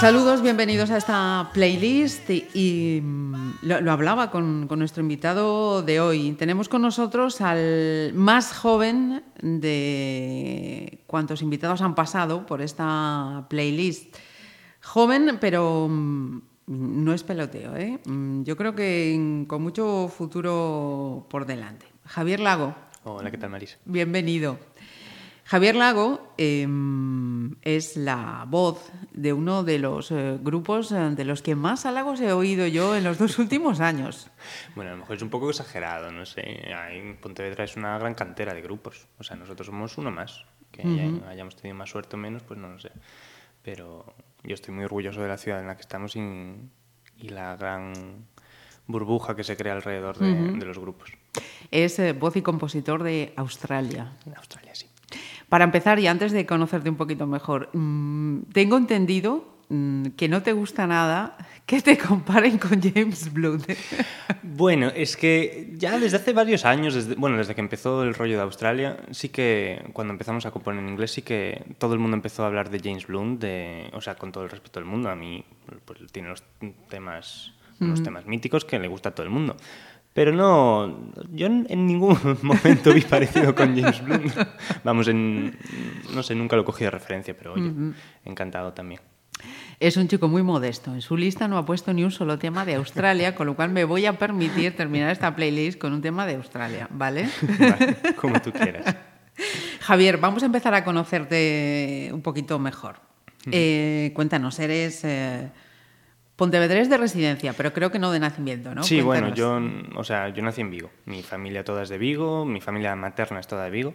Saludos, bienvenidos a esta playlist y, y, mm, lo, lo hablaba con, con nuestro invitado de hoy. Tenemos con nosotros al más joven de cuantos invitados han pasado por esta playlist. Joven, pero mm, no es peloteo, ¿eh? Mm, Yo creo que con mucho futuro por delante. Javier Lago, Hola, ¿qué tal, Marisa? Bienvenido. Javier Lago eh, es la voz de uno de los eh, grupos eh, de los que más halagos he oído yo en los dos últimos años. Bueno, a lo mejor es un poco exagerado, no sé. Ahí Pontevedra es una gran cantera de grupos. O sea, nosotros somos uno más. Que haya- hayamos tenido más suerte o menos, pues no lo sé. Pero yo estoy muy orgulloso de la ciudad en la que estamos y, y la gran burbuja que se crea alrededor de, de los grupos. Es eh, voz y compositor de Australia. En Australia, sí. Para empezar, y antes de conocerte un poquito mejor, mm, tengo entendido mm, que no te gusta nada que te comparen con James Blunt. Bueno, es que ya desde hace varios años, desde, bueno, desde que empezó el rollo de Australia, sí que cuando empezamos a componer en inglés, sí que todo el mundo empezó a hablar de James Blunt, de, o sea, con todo el respeto del mundo. A mí pues, tiene los temas, los temas míticos que le gusta a todo el mundo. Pero no, yo en ningún momento vi parecido con James Blunt. Vamos, en, no sé, nunca lo cogí de referencia, pero oye, encantado también. Es un chico muy modesto. En su lista no ha puesto ni un solo tema de Australia, con lo cual me voy a permitir terminar esta playlist con un tema de Australia, ¿vale? Vale, como tú quieras. Javier, vamos a empezar a conocerte un poquito mejor. Eh, cuéntanos, eres eh, pontevedrés de residencia, pero creo que no de nacimiento, ¿no? Sí, bueno, yo, o sea, yo nací en Vigo. Mi familia toda es de Vigo, mi familia materna es toda de Vigo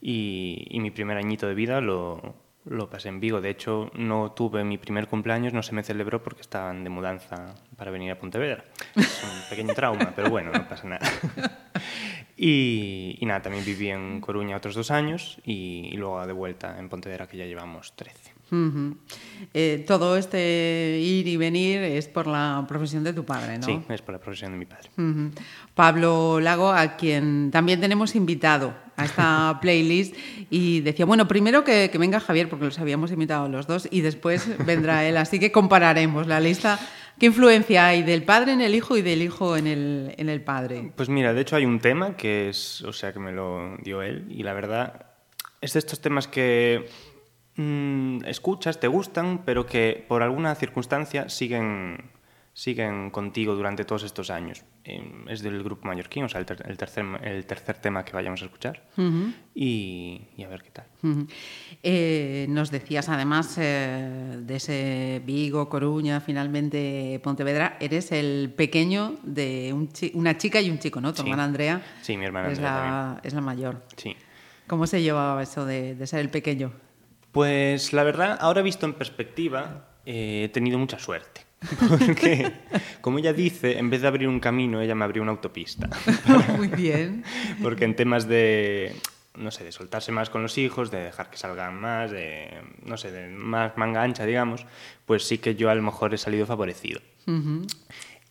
y, y mi primer añito de vida lo, lo pasé en Vigo. De hecho, no tuve mi primer cumpleaños, no se me celebró porque estaban de mudanza para venir a Pontevedra. Es un pequeño trauma, pero bueno, no pasa nada. Y, y nada, también viví en Coruña otros dos años y, y luego de vuelta en Pontevedra que ya llevamos 13. Eh, todo este ir y venir es por la profesión de tu padre, ¿no? Sí, es por la profesión de mi padre. Pablo Lago, a quien también tenemos invitado a esta playlist, y decía, bueno, primero que, que venga Javier, porque los habíamos invitado los dos, y después vendrá él, así que compararemos la lista. ¿Qué influencia hay del padre en el hijo y del hijo en el, en el padre? Pues mira, de hecho hay un tema que es, o sea, que me lo dio él y la verdad es de estos temas que mm, escuchas, te gustan, pero que por alguna circunstancia siguen, siguen contigo durante todos estos años. Eh, es del grupo mallorquín, o sea, el, ter- el tercer, el tercer tema que vayamos a escuchar y, y a ver qué tal. Eh, nos decías además eh, de ese Vigo, Coruña, finalmente Pontevedra, eres el pequeño de un chi- una chica y un chico, ¿no? Tu Sí. hermana Andrea Sí, mi hermana es, Andrea la, es la mayor. Sí. ¿Cómo se llevaba eso de, de ser el pequeño? Pues la verdad, ahora visto en perspectiva, eh, he tenido mucha suerte. Porque, como ella dice, en vez de abrir un camino, ella me abrió una autopista. Muy bien. Porque en temas de, no sé, de soltarse más con los hijos, de dejar que salgan más, de, no sé, de más manga ancha, digamos, pues sí que yo a lo mejor he salido favorecido.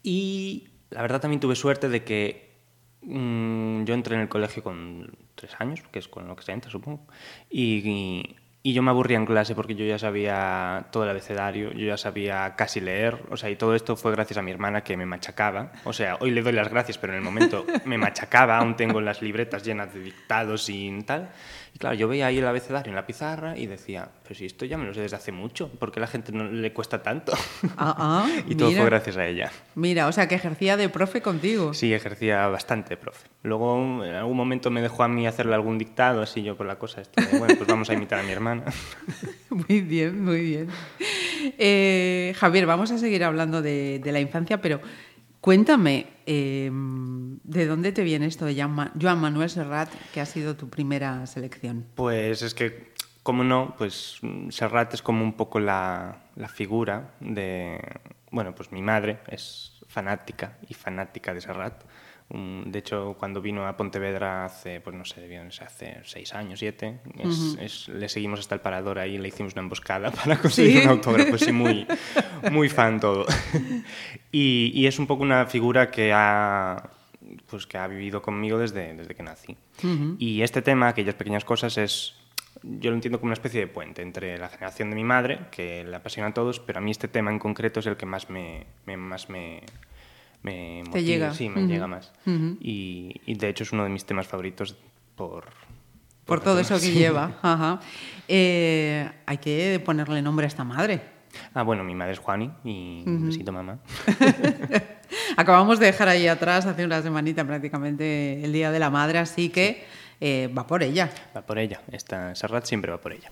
Y la verdad también tuve suerte de que mm, yo entré en el colegio con tres años, que es con lo que se entra, supongo, y, y- y yo me aburría en clase porque yo ya sabía todo el abecedario, yo ya sabía casi leer, o sea, y todo esto fue gracias a mi hermana que me machacaba. O sea, hoy le doy las gracias, pero en el momento me machacaba, aún tengo las libretas llenas de dictados y tal. Y claro, yo veía ahí el abecedario en la pizarra y decía, pero si esto ya me lo sé desde hace mucho, ¿por qué a la gente no le cuesta tanto? Ah, ah, y todo mira. fue gracias a ella. Mira, o sea, que ejercía de profe contigo. Sí, ejercía bastante, profe. Luego, en algún momento me dejó a mí hacerle algún dictado, así yo por la cosa, esta de, bueno, pues vamos a imitar a mi hermana. Muy bien, muy bien. Eh, Javier, vamos a seguir hablando de, de la infancia, pero cuéntame, eh, ¿de dónde te viene esto de Joan Manuel Serrat, que ha sido tu primera selección? Pues es que, como no, pues mm, Serrat es como un poco la, la figura de... Bueno, pues mi madre es fanática y fanática de Serrat. De hecho, cuando vino a Pontevedra hace, pues no sé, hace seis años, siete, es- es- le seguimos hasta el parador ahí, le hicimos una emboscada para conseguir ¿Sí? un autógrafo, sí, muy, muy fan todo. y, y es un poco una figura que ha, pues, que ha vivido conmigo desde, desde que nací. Y este tema, aquellas pequeñas cosas, es yo lo entiendo como una especie de puente entre la generación de mi madre, que le apasiona a todos, pero a mí este tema en concreto es el que más me, me- más me, me Te llega. Sí, me llega más. Y, y de hecho es uno de mis temas favoritos por... Por todo eso que sí. lleva. Ajá. Eh, hay que ponerle nombre a esta madre. Ah, bueno, mi madre es Juani y un besito mamá. Acabamos de dejar ahí atrás hace una semanita prácticamente el Día de la Madre, así que eh, va por ella. Va por ella. Esta Serrat siempre va por ella.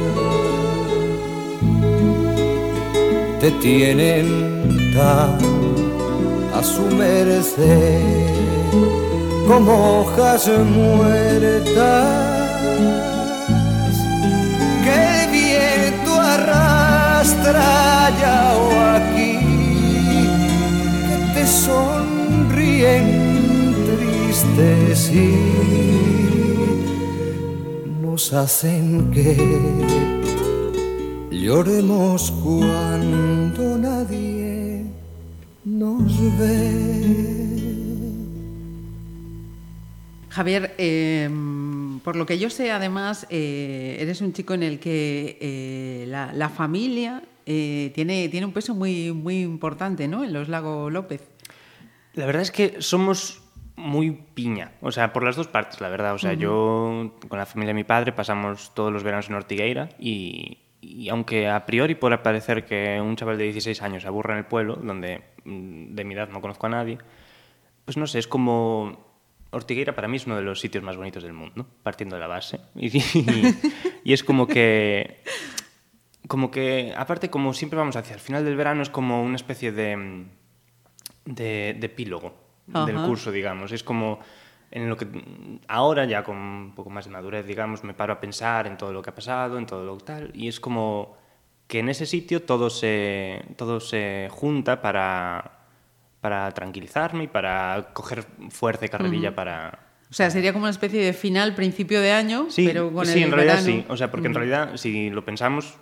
Te tienen a su merced como hojas muertas que el viento arrastra allá o aquí que te sonríen tristes y nos hacen que lloremos cuando nadie nos ve. Javier, eh, por lo que yo sé, además, eh, eres un chico en el que eh, la, la familia eh, tiene, tiene un peso muy, muy importante ¿no? en los Lago López. La verdad es que somos muy piña, o sea, por las dos partes, la verdad. O sea, yo con la familia de mi padre pasamos todos los veranos en Ortigueira y, y aunque a priori pueda parecer que un chaval de 16 años se aburra en el pueblo, donde mm, de mi edad no conozco a nadie, pues no sé, es como... Ortigueira para mí es uno de los sitios más bonitos del mundo, partiendo de la base. Y, y es como que como que, aparte, como siempre vamos hacia el final del verano, es como una especie de, de, de epílogo del curso, digamos. Es como en lo que ahora, ya con un poco más de madurez, digamos, me paro a pensar en todo lo que ha pasado, en todo lo tal, y es como que en ese sitio todo se, todo se junta para, para tranquilizarme y para coger fuerza y carrerilla para, O sea, sería como una especie de final, principio de año, Sí, pero con sí, el en realidad verano. sí. O sea, porque en realidad, si lo pensamos,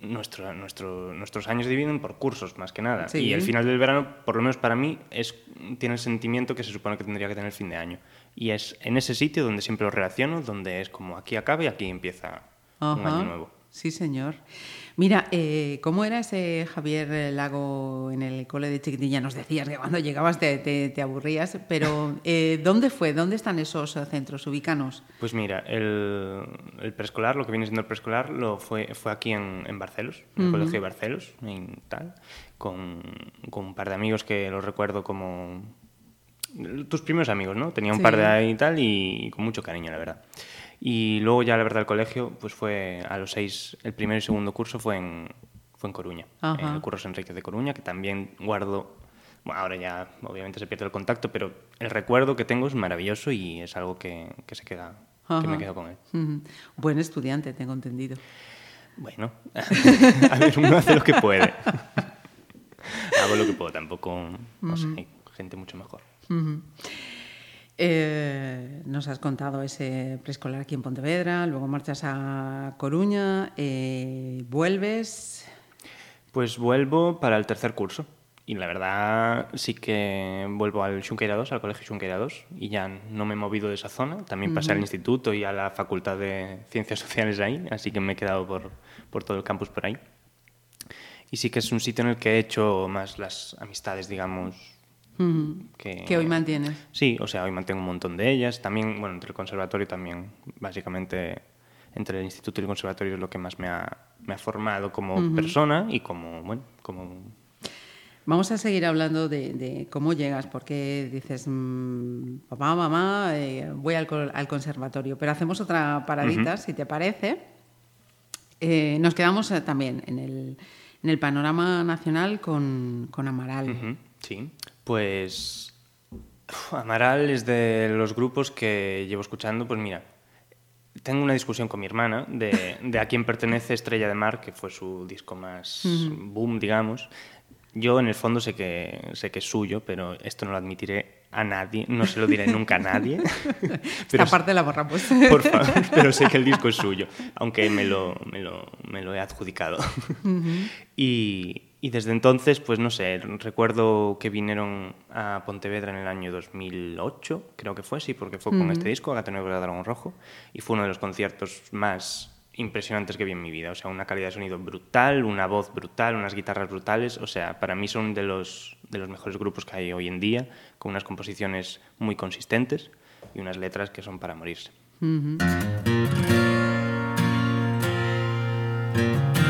nuestro, nuestro, nuestros años dividen por cursos, más que nada. Sí. Y el final del verano, por lo menos para mí, es, tiene el sentimiento que se supone que tendría que tener el fin de año. Y es en ese sitio donde siempre lo relaciono, donde es como aquí acaba y aquí empieza un Ajá. año nuevo. Sí, señor. Mira, eh, ¿cómo era ese Javier Lago en el cole de chiquitilla? Nos decías que cuando llegabas te, te- te aburrías, pero eh, ¿dónde fue? ¿Dónde están esos eh, centros ubicanos? Pues mira, el, el preescolar, lo que viene siendo el preescolar, lo fue, fue aquí en, en Barcelos, en el colegio de Barcelos, en tal, con, con un par de amigos que los recuerdo como tus primeros amigos, ¿no? Tenía un Sí. par de ahí y tal y con mucho cariño, la verdad. Y luego ya, la verdad, el colegio, pues fue a los seis, el primero y segundo curso fue en, fue en Coruña, Ajá. en el curso Enrique de Coruña, que también guardo, bueno, ahora ya obviamente se pierde el contacto, pero el recuerdo que tengo es maravilloso y es algo que, que se queda, que me Ajá. quedo con él. Buen estudiante, tengo entendido. Bueno, a ver, uno hace lo que puede. Hago lo que puedo, tampoco, no sé, hay gente mucho mejor. Ujú. Eh, nos has contado ese preescolar aquí en Pontevedra, luego marchas a Coruña, eh, vuelves. Pues vuelvo para el tercer curso. Y la verdad sí que vuelvo al Xunqueira 2, al Colegio Xunqueira 2, y ya no me he movido de esa zona. También pasé al instituto y a la Facultad de Ciencias Sociales ahí, así que me he quedado por, por todo el campus por ahí. Y sí que es un sitio en el que he hecho más las amistades, digamos. Que... Que hoy mantienes. Sí, o sea, hoy mantengo un montón de ellas. También, bueno, entre el conservatorio también, básicamente, entre el instituto y el conservatorio es lo que más me ha, me ha formado como persona y como, bueno, como... Vamos a seguir hablando de, de cómo llegas, porque dices, mm, papá, mamá, eh, voy al, al conservatorio, pero hacemos otra paradita, si te parece. Eh, nos quedamos eh, también en el, en el panorama nacional con, con Amaral. Sí, pues Amaral es de los grupos que llevo escuchando, pues mira, tengo una discusión con mi hermana de, de a quién pertenece Estrella de Mar, que fue su disco más boom, digamos. Yo en el fondo sé que, sé que es suyo, pero esto no lo admitiré a nadie, no se lo diré nunca a nadie. Esta parte la borramos. Por favor, pero sé que el disco es suyo, aunque me lo, me lo, me lo he adjudicado. y, y desde entonces, pues no sé, recuerdo que vinieron a Pontevedra en el año 2008, creo que fue, sí, porque fue con este disco, Negro de Dragón Rojo, y fue uno de los conciertos más impresionantes que vi en mi vida. O sea, una calidad de sonido brutal, una voz brutal, unas guitarras brutales. O sea, para mí son de los, de los mejores grupos que hay hoy en día, con unas composiciones muy consistentes y unas letras que son para morirse. A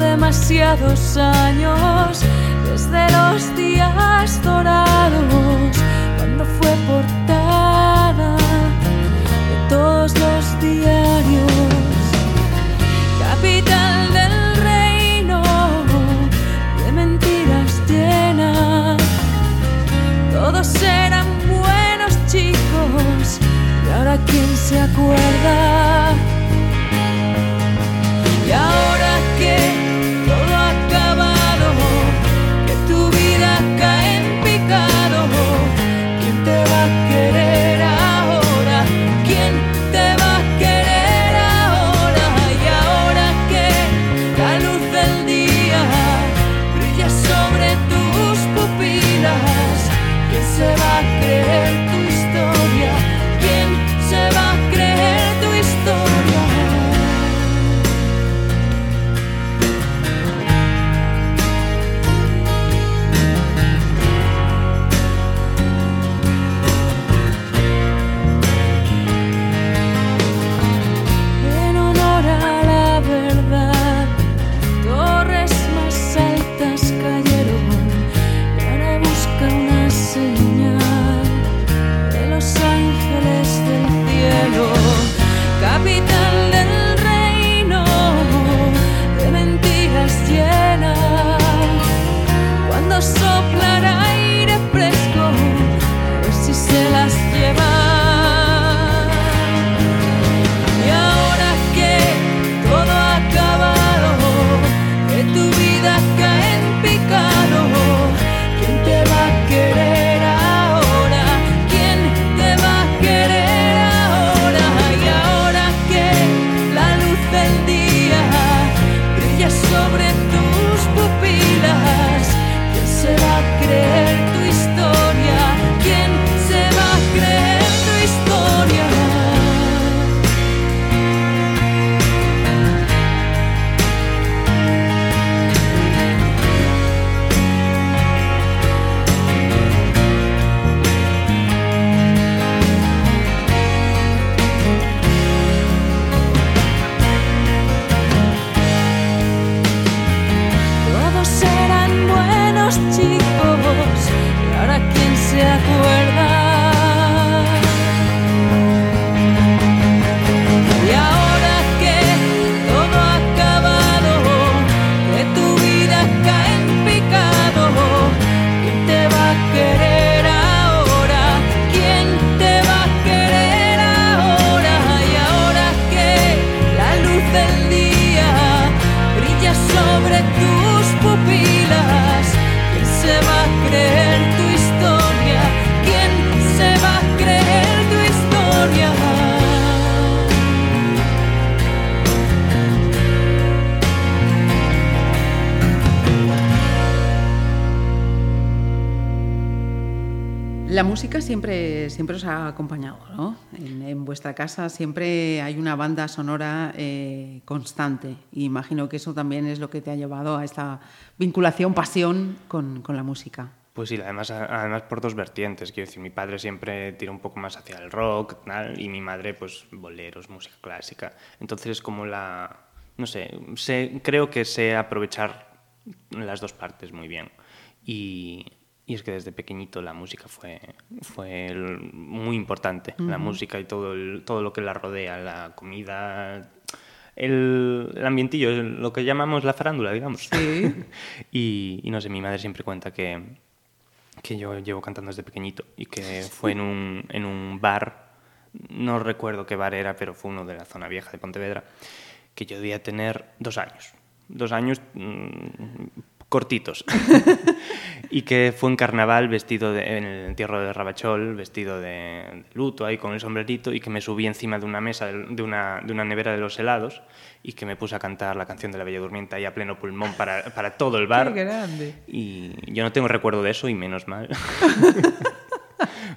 demasiados años desde los días dorados, cuando fue portada de todos los diarios capital del reino de mentiras llenas. Todos eran buenos chicos y ahora quién se acuerda. La música siempre, siempre os ha acompañado, ¿no? En, en vuestra casa siempre hay una banda sonora eh, constante. Y imagino que eso también es lo que te ha llevado a esta vinculación, pasión con, con la música. Pues sí, además, además por dos vertientes. Quiero decir, mi padre siempre tira un poco más hacia el rock tal, y mi madre, pues, boleros, música clásica. Entonces es como la... No sé, sé creo que sé aprovechar las dos partes muy bien. Y, y es que desde pequeñito la música fue, fue muy importante. La música y todo, el- todo lo que la rodea, la comida, el, el ambientillo, lo que llamamos la farándula, digamos. Sí. y, y no sé, mi madre siempre cuenta que, que yo llevo cantando desde pequeñito y que fue en un, en un bar, no recuerdo qué bar era, pero fue uno de la zona vieja de Pontevedra, que yo debía tener dos años. Dos años mm, cortitos. y que fue en carnaval vestido de- en el entierro de Rabachol, vestido de, luto ahí con el sombrerito y que me subí encima de una mesa de una, de una nevera de los helados y que me puse a cantar la canción de la Bella Durmiente ahí a pleno pulmón para, para todo el bar. Qué grande. Y yo no tengo recuerdo de eso y menos mal.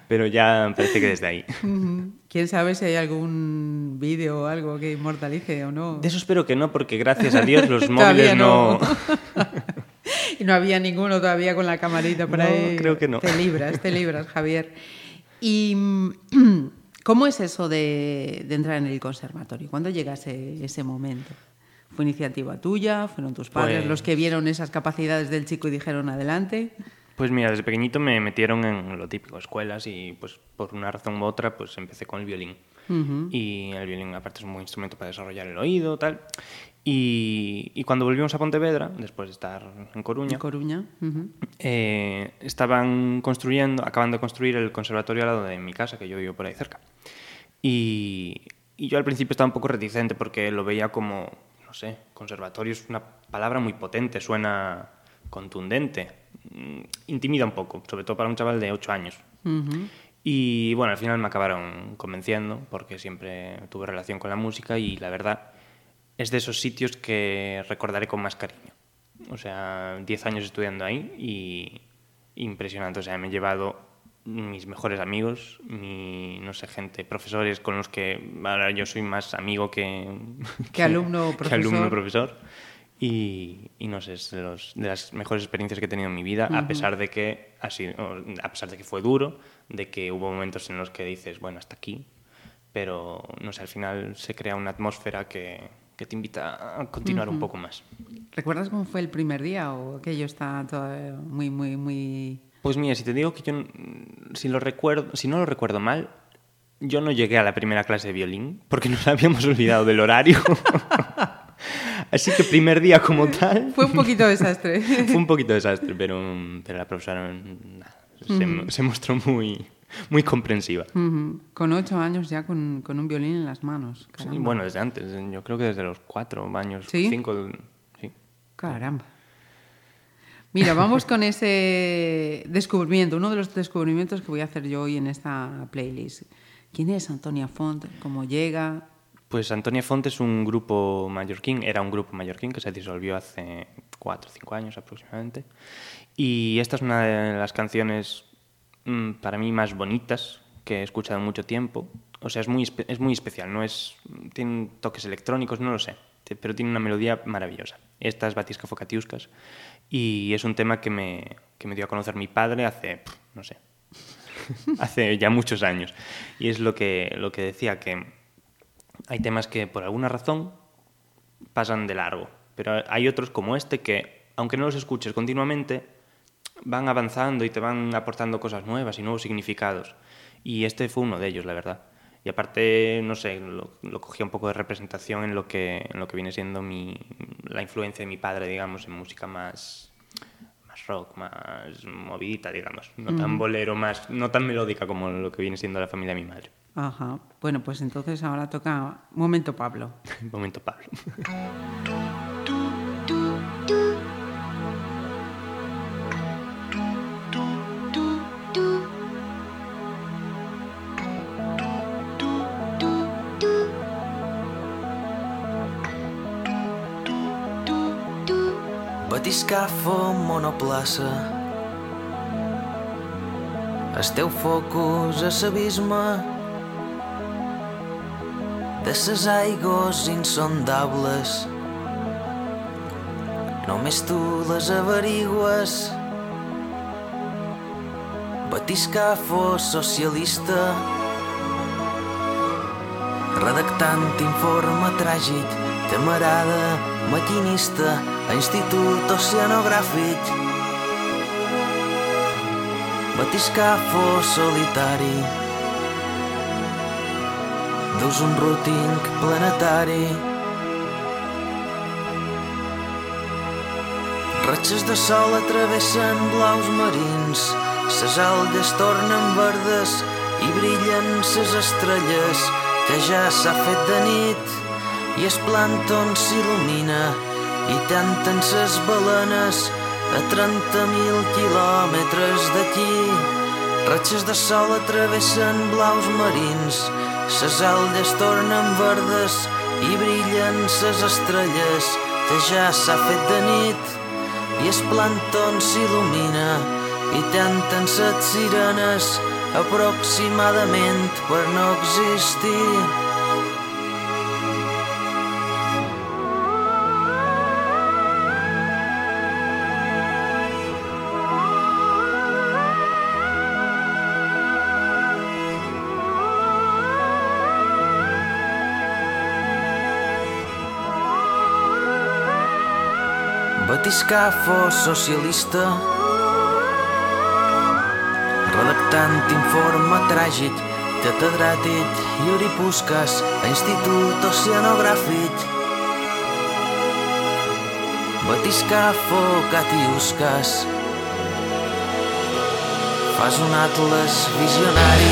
Pero ya parece que desde ahí. ¿Quién sabe si hay algún vídeo o algo que inmortalice o no? De eso espero que no, porque gracias a Dios los móviles no... y no había ninguno todavía con la camarita por No, ahí. creo que no. Te libras, te libras, Javier. ¿Y cómo es eso de, de entrar en el conservatorio? ¿Cuándo llega ese, ese momento? ¿Fue iniciativa tuya? ¿Fueron tus padres Pues- los que vieron esas capacidades del chico y dijeron adelante? Pues mira, desde pequeñito me metieron en lo típico, escuelas, y pues por una razón u otra, pues empecé con el violín. Y el violín, aparte, es un buen instrumento para desarrollar el oído, tal. Y, y cuando volvimos a Pontevedra, después de estar en Coruña, Coruña. ujú. eh, estaban construyendo, acaban de construir el conservatorio al lado de mi casa, que yo vivo por ahí cerca. Y, y yo al principio estaba un poco reticente porque lo veía como, no sé, conservatorio es una palabra muy potente, suena contundente, mm, intimida un poco, sobre todo para un chaval de 8 años. Ujú. Y bueno, al final me acabaron convenciendo porque siempre tuve relación con la música y la verdad es de esos sitios que recordaré con más cariño. O sea, 10 años estudiando ahí y impresionante. O sea, me he llevado mis mejores amigos, mi, no sé, gente, profesores con los que ahora yo soy más amigo que, Que alumno que profesor. alumno profesor. Y, y no sé, es de, los- de las mejores experiencias que he tenido en mi vida, a pesar de que sido, a pesar de que fue duro, de que hubo momentos en los que dices, bueno, hasta aquí, pero no sé, al final se crea una atmósfera que, que te invita a continuar un poco más. ¿Recuerdas cómo fue el primer día o aquello está todavía muy, muy, muy... Pues mira, si te digo que yo, mm, si, lo recuerdo, si no lo recuerdo mal, yo no llegué a la primera clase de violín porque nos habíamos olvidado del horario. Así que primer día como tal Fue un poquito desastre. fue un poquito desastre, pero, pero la profesora nada, se, se mostró muy, muy comprensiva. Ujú. Con ocho años ya con, con un violín en las manos. Sí, bueno, desde antes, yo creo que desde los cuatro años, ¿Sí? cinco, sí. Caramba. Mira, vamos con ese descubrimiento, uno de los descubrimientos que voy a hacer yo hoy en esta playlist. ¿Quién es Antonia Font? ¿Cómo llega? Pues Antonia Font es un grupo mallorquín, era un grupo mallorquín que se disolvió hace cuatro o cinco años aproximadamente. Y esta es una de las canciones para mí más bonitas que he escuchado mucho tiempo. O sea, es muy, es muy especial, no es, tiene toques electrónicos, no lo sé, pero tiene una melodía maravillosa. Esta es Batisca Focatiuscas y es un tema que me, que me dio a conocer mi padre hace, no sé, hace ya muchos años. Y es lo que, lo que decía, que hay temas que por alguna razón pasan de largo, pero hay otros como este que, aunque no los escuches continuamente, van avanzando y te van aportando cosas nuevas y nuevos significados. Y este fue uno de ellos, la verdad. Y aparte, no sé, lo, lo cogía un poco de representación en lo que, en lo que viene siendo mi, la influencia de mi padre, digamos, en música más, más rock, más movidita, digamos. No tan bolero, más, no tan melódica como lo que viene siendo la familia de mi madre. Ajá. Bueno, pues entonces ahora toca momento Pablo. Momento Pablo. Batiscafo monoplaça El teu focus a l'abisme de ses aigües insondables. Només tu les averigües. Batiscafo socialista redactant informe tràgic, camarada, maquinista, a institut oceanogràfic. Batiscafo solitari, dus un routing planetari. Ratxes de sol travessen blaus marins, ses algues tornen verdes i brillen ses estrelles, que ja s'ha fet de nit i el plàncton s'il·lumina i tanten ses balenes a 30.000 quilòmetres d'aquí. Ratxes de sol travessen blaus marins, ses algues tornen verdes i brillen ses estrelles, que ja s'ha fet de nit i el plàncton s'il·lumina i tanten set sirenes aproximadament per no existir. Batiscafo socialista redactant informe tràgic, catedràtic i oripusques a Institut Oceanogràfic. Batiscafo catiusques, fas un atles visionari.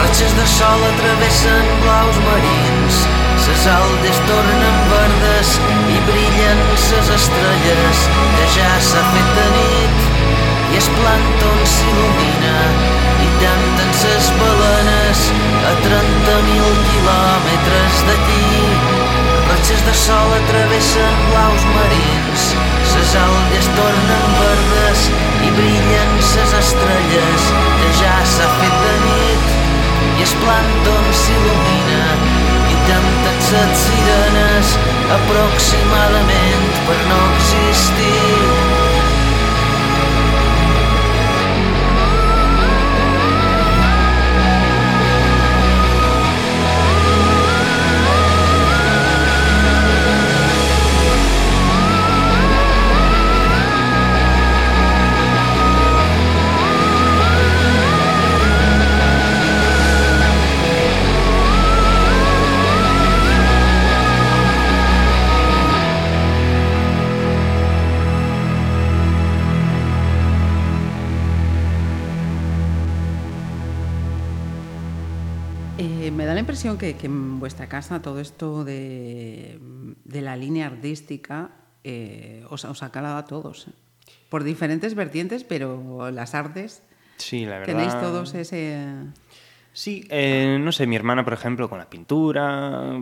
Ratxes de sol travessen blaus marins, ses aldes tornen verdes i brillen ses estrelles que ja s'ha fet de nit i el plàncton s'il·lumina i tanten ses balenes a 30.000 quilòmetres d'aquí. Ratxes de sol travessen blaus marins, ses algues tornen verdes i brillen ses estrelles que ja s'ha fet de nit i el plàncton s'il·lumina set sirenes aproximadament per no existir. Impresión que, que en vuestra casa todo esto de, de la línea artística eh, os, os ha calado a todos. ¿eh? Por diferentes vertientes, pero las artes Sí, la verdad. tenéis todos ese... Sí, eh, no sé, mi hermana, por ejemplo, con la pintura.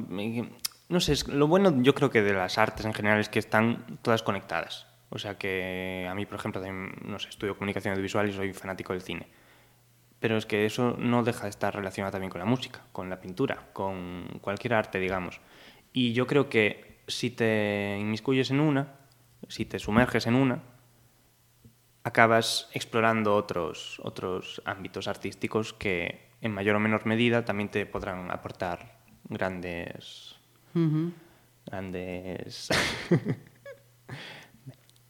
No sé, es- lo bueno yo creo que de las artes en general es que están todas conectadas. O sea que a mí, por ejemplo, no sé, estudio comunicación audiovisual y soy fanático del cine. Pero es que eso no deja de estar relacionado también con la música, con la pintura, con cualquier arte, digamos. Y yo creo que si te inmiscuyes en una, si te sumerges en una, acabas explorando otros, otros ámbitos artísticos que en mayor o menor medida también te podrán aportar grandes... Grandes...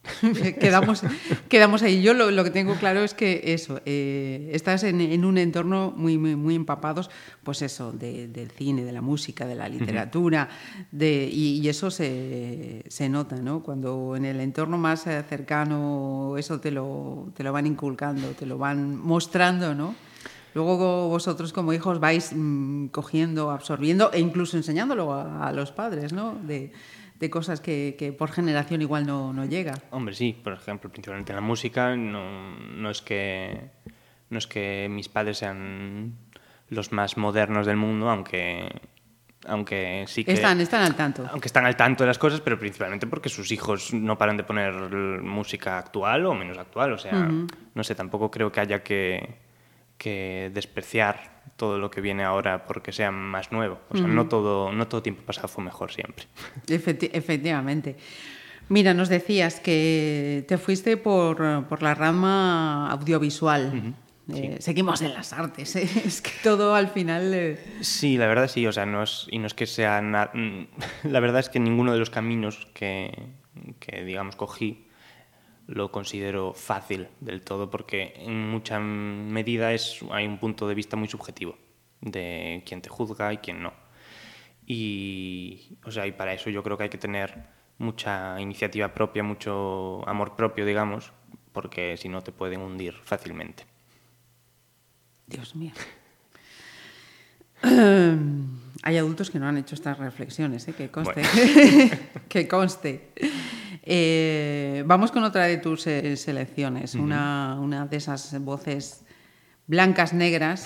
quedamos, quedamos ahí. Yo lo, lo que tengo claro es que eso, eh, estás en, en un entorno muy, muy, muy empapados, pues eso, de- del cine, de la música, de la literatura, de, y, y eso se, se nota, ¿no? Cuando en el entorno más eh, cercano eso te lo, te lo van inculcando, te lo van mostrando, ¿no? Luego vosotros como hijos vais mm, cogiendo, absorbiendo e incluso enseñándolo a, a los padres, ¿no? De, de cosas que, que por generación igual no, no llega. Hombre, sí, por ejemplo, principalmente en la música, no, no es que no es que mis padres sean los más modernos del mundo, aunque Aunque sí que... Están, están al tanto. Aunque están al tanto de las cosas, pero principalmente porque sus hijos no paran de poner música actual o menos actual. O sea, no sé, tampoco creo que haya que, que despreciar todo lo que viene ahora porque sea más nuevo. O sea, no, todo, no todo tiempo pasado fue mejor siempre. Efecti- efectivamente. Mira, nos decías que te fuiste por, por la rama audiovisual. Eh, seguimos en las artes, ¿eh? es que todo al final... eh, Sí, la verdad sí, o sea, no es, y no es que sea... na- mm, La verdad es que ninguno de los caminos que, que, digamos, cogí lo considero fácil del todo porque en mucha medida es, hay un punto de vista muy subjetivo de quién te juzga y quién no. Y, o sea, y para eso yo creo que hay que tener mucha iniciativa propia, mucho amor propio, digamos, porque si no te pueden hundir fácilmente. Dios mío. Hay adultos que no han hecho estas reflexiones, ¿eh? que conste. que conste. Eh, vamos con otra de tus eh, selecciones, una, una de esas voces blancas, negras,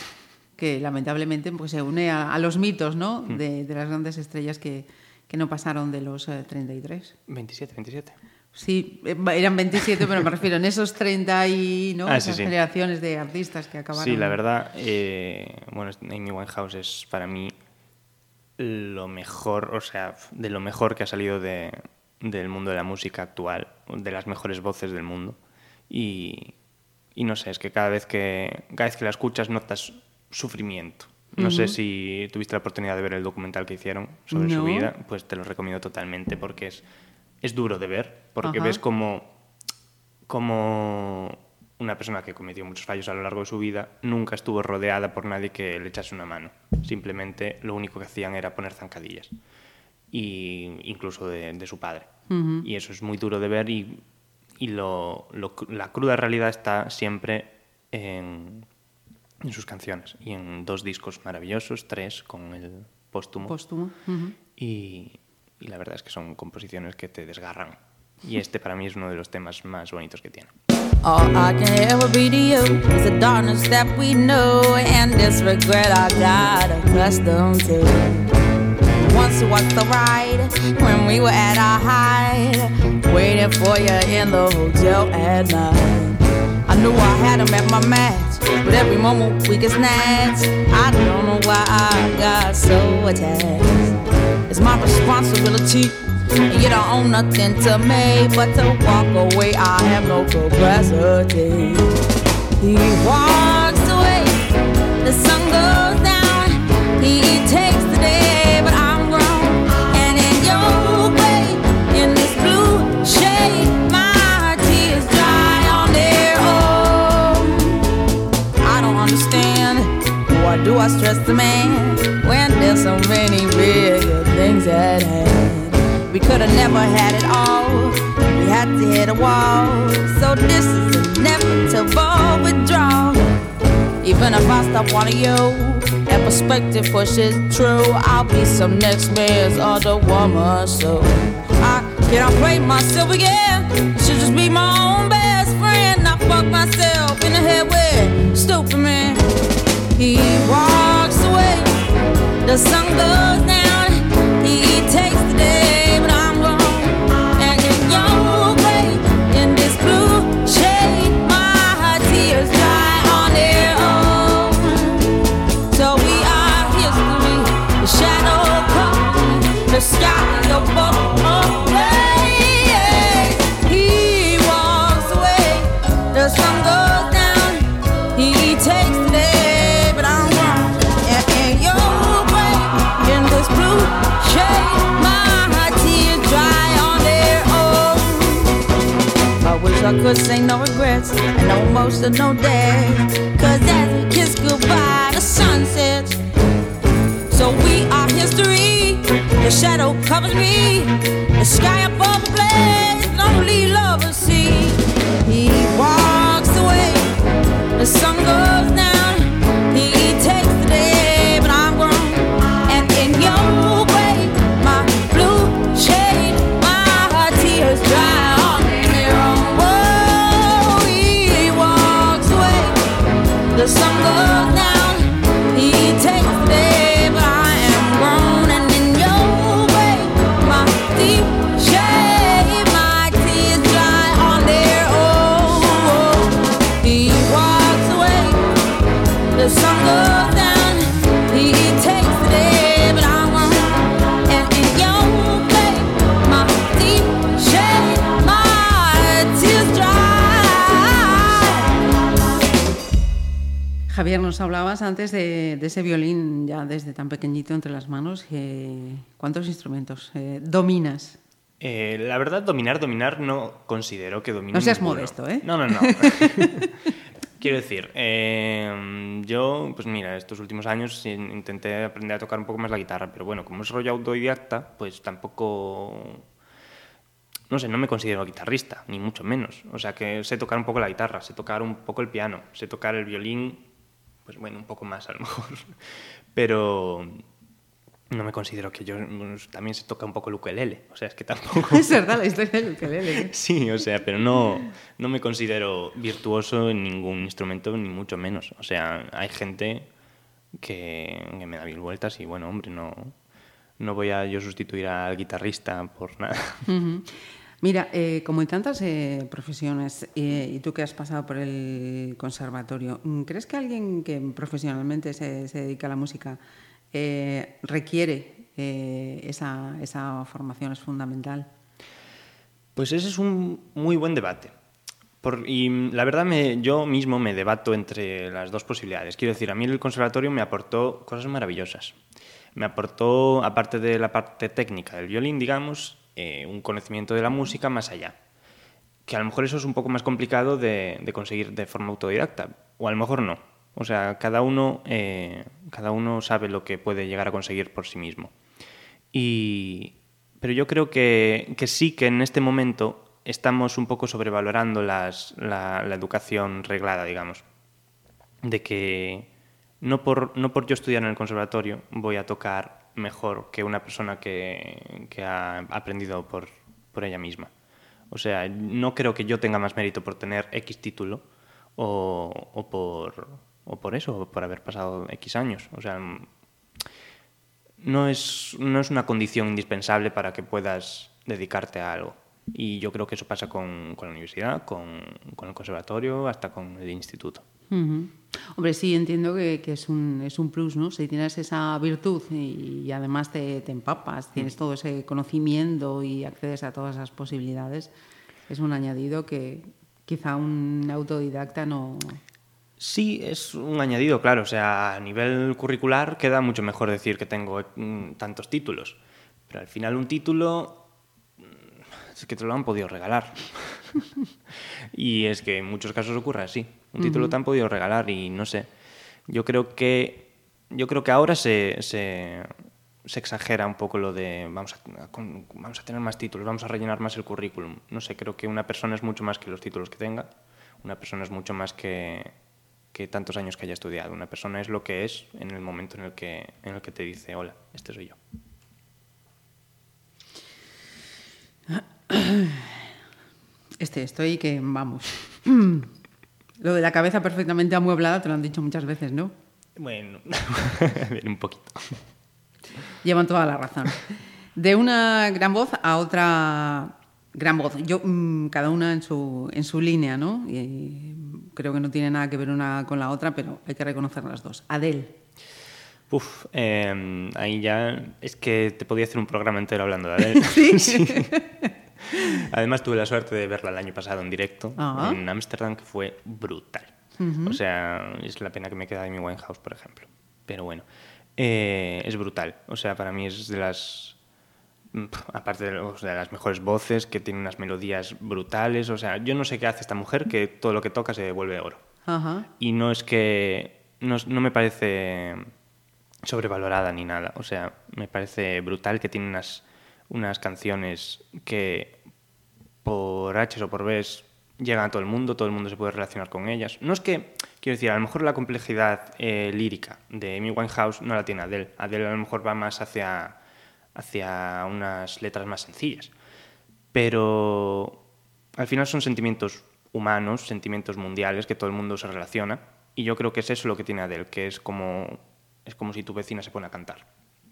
que lamentablemente pues, se une a, a los mitos ¿no? de, de las grandes estrellas que, que no pasaron de los eh, 33. 27, 27. Sí, eh, eran 27, pero me refiero en esos 30 y ¿no? Ah, sí, esas sí. generaciones de artistas que acabaron. Sí, la verdad, eh, bueno, Amy Winehouse es para mí lo mejor, o sea, de lo mejor que ha salido de, del mundo de la música actual, de las mejores voces del mundo. Y, y no sé, es que cada vez que, cada vez que la escuchas notas sufrimiento. No sé si tuviste la oportunidad de ver el documental que hicieron sobre su No. vida, pues te lo recomiendo totalmente porque es, es duro de ver, porque Ajá. ves como como una persona que cometió muchos fallos a lo largo de su vida nunca estuvo rodeada por nadie que le echase una mano. Simplemente lo único que hacían era poner zancadillas. Y incluso de, de su padre. Y eso es muy duro de ver y, y lo, lo la cruda realidad está siempre en, en sus canciones. Y en dos discos maravillosos, tres con el póstumo. Póstumo. ujú. y, y la verdad es que son composiciones que te desgarran. Y este para mí es uno de los temas más bonitos que tiene. All I can ever be to you is the darkness that we know and this regret I got accustomed to. Once was the ride when we were at our height, waiting for you in the hotel at night. I knew I had him at my match, but every moment we get snatched. I don't know why I got so attached. It's my responsibility. You don't own nothing to me but to walk away. I have no capacity. He walks away, the sun goes down. He takes the day, but I'm grown. And in your way, in this blue shade, my tears dry on their own. I don't understand. Why do I stress the man at hand? We could have never had it all. We had to hit a wall. So this is inevitable withdrawal. Even if I stop wanting you, that perspective pushes true. I'll be some next man's other woman, so I cannot play myself again. I should just be my own best friend. I fuck myself in the head with stupid man. He walks away, the sun goes down. He takes the day, Wish I could say no regrets and no emotional day. Cause as we kiss goodbye, the sun sets. So we are history. The shadow covers me. The sky above the lonely lovers see. He walks away. The sun goes down. Nos hablabas antes de, de ese violín ya desde tan pequeñito entre las manos. eh, ¿Cuántos instrumentos eh, dominas? Eh, la verdad, dominar, dominar, no considero que domine No seas ninguno. modesto, ¿eh? No, no, no. Quiero decir, eh, yo, pues mira, estos últimos años intenté aprender a tocar un poco más la guitarra, pero bueno, como es rollo autodidacta, pues tampoco... No sé, no me considero guitarrista, ni mucho menos. O sea que sé tocar un poco la guitarra, sé tocar un poco el piano, sé tocar el violín, pues bueno, un poco más a lo mejor. Pero no me considero que yo también se toca un poco el ukelele. O sea, es que tampoco... Es verdad, la historia del ukelele. Sí, o sea, pero no, no me considero virtuoso en ningún instrumento, ni mucho menos. O sea, hay gente que, que me da mil vueltas y bueno, hombre, no, no voy a yo sustituir al guitarrista por nada. Ujú. Mira, eh, como en tantas eh, profesiones, eh, y tú que has pasado por el conservatorio, mm, ¿crees que alguien que profesionalmente se, dedica a la música requiere esa, formación? ¿Es fundamental? Pues ese es un muy buen debate. Por- y la verdad, yo mismo me debato entre las dos posibilidades. Quiero decir, a mí el conservatorio me aportó cosas maravillosas. Me aportó, aparte de la parte técnica del violín, digamos, eh, un conocimiento de la música más allá. Que a lo mejor eso es un poco más complicado de, conseguir de forma autodidacta, o a lo mejor no. O sea, cada uno, eh, cada uno sabe lo que puede llegar a conseguir por sí mismo. Y, pero yo creo que, que sí que en este momento estamos un poco sobrevalorando las- la, la educación reglada, digamos. De que no por, no por yo estudiar en el conservatorio voy a tocar mejor que una persona que, ha aprendido por, por ella misma. O sea, no creo que yo tenga más mérito por tener X título o, o por, o por eso, o por haber pasado X años. O sea, no es, no es una condición indispensable para que puedas dedicarte a algo. Y yo creo que eso pasa con, con la universidad, con, con el conservatorio, hasta con el instituto. Hombre, sí, entiendo que, que es, un, es un plus, ¿no? Si tienes esa virtud y, y además te, te empapas, tienes todo ese conocimiento y accedes a todas esas posibilidades, es un añadido que quizá un autodidacta no... Sí, es un añadido, claro. O sea, a nivel curricular queda mucho mejor decir que tengo mm, tantos títulos. Pero al final un título mm, es que te lo han podido regalar. y es que en muchos casos ocurre así. Un título te han podido regalar y no sé. Yo creo que yo creo que ahora se, se, se exagera un poco lo de vamos a, con- vamos a tener más títulos, vamos a rellenar más el currículum. No sé, creo que una persona es mucho más que los títulos que tenga. Una persona es mucho más que, que tantos años que haya estudiado. Una persona es lo que es en el momento en el que, en el que te dice, hola, este soy yo. Este, estoy que vamos. Lo de la cabeza perfectamente amueblada te lo han dicho muchas veces, ¿no? Bueno, un poquito. Llevan toda la razón. De una gran voz a otra gran voz. Yo, mm, cada una en su, en su línea, ¿no? Y creo que no tiene nada que ver una con la otra, pero hay que reconocer las dos. Adele. Uf, eh, ahí ya es que te podía hacer un programa entero hablando de Adele. ¿Sí? Además tuve la suerte de verla el año pasado en directo Ah. en Ámsterdam, que fue brutal. O sea, es la pena que me queda de mi Winehouse, por ejemplo. Pero bueno, eh, es brutal. O sea, para mí es de las... mm, Aparte de, las mejores voces, que tiene unas melodías brutales. O sea, yo no sé qué hace esta mujer, que todo lo que toca se vuelve oro. Y no es que... No me parece sobrevalorada ni nada. O sea, me parece brutal que tiene unas, unas canciones que por H o por B llegan a todo el mundo, todo el mundo se puede relacionar con ellas. No es que, quiero decir, a lo mejor la complejidad eh, lírica de Amy Winehouse no la tiene Adele. Adele a lo mejor va más hacia, hacia unas letras más sencillas. Pero al final son sentimientos humanos, sentimientos mundiales que todo el mundo se relaciona. Y yo creo que es eso lo que tiene Adele, que es como, es como si tu vecina se pone a cantar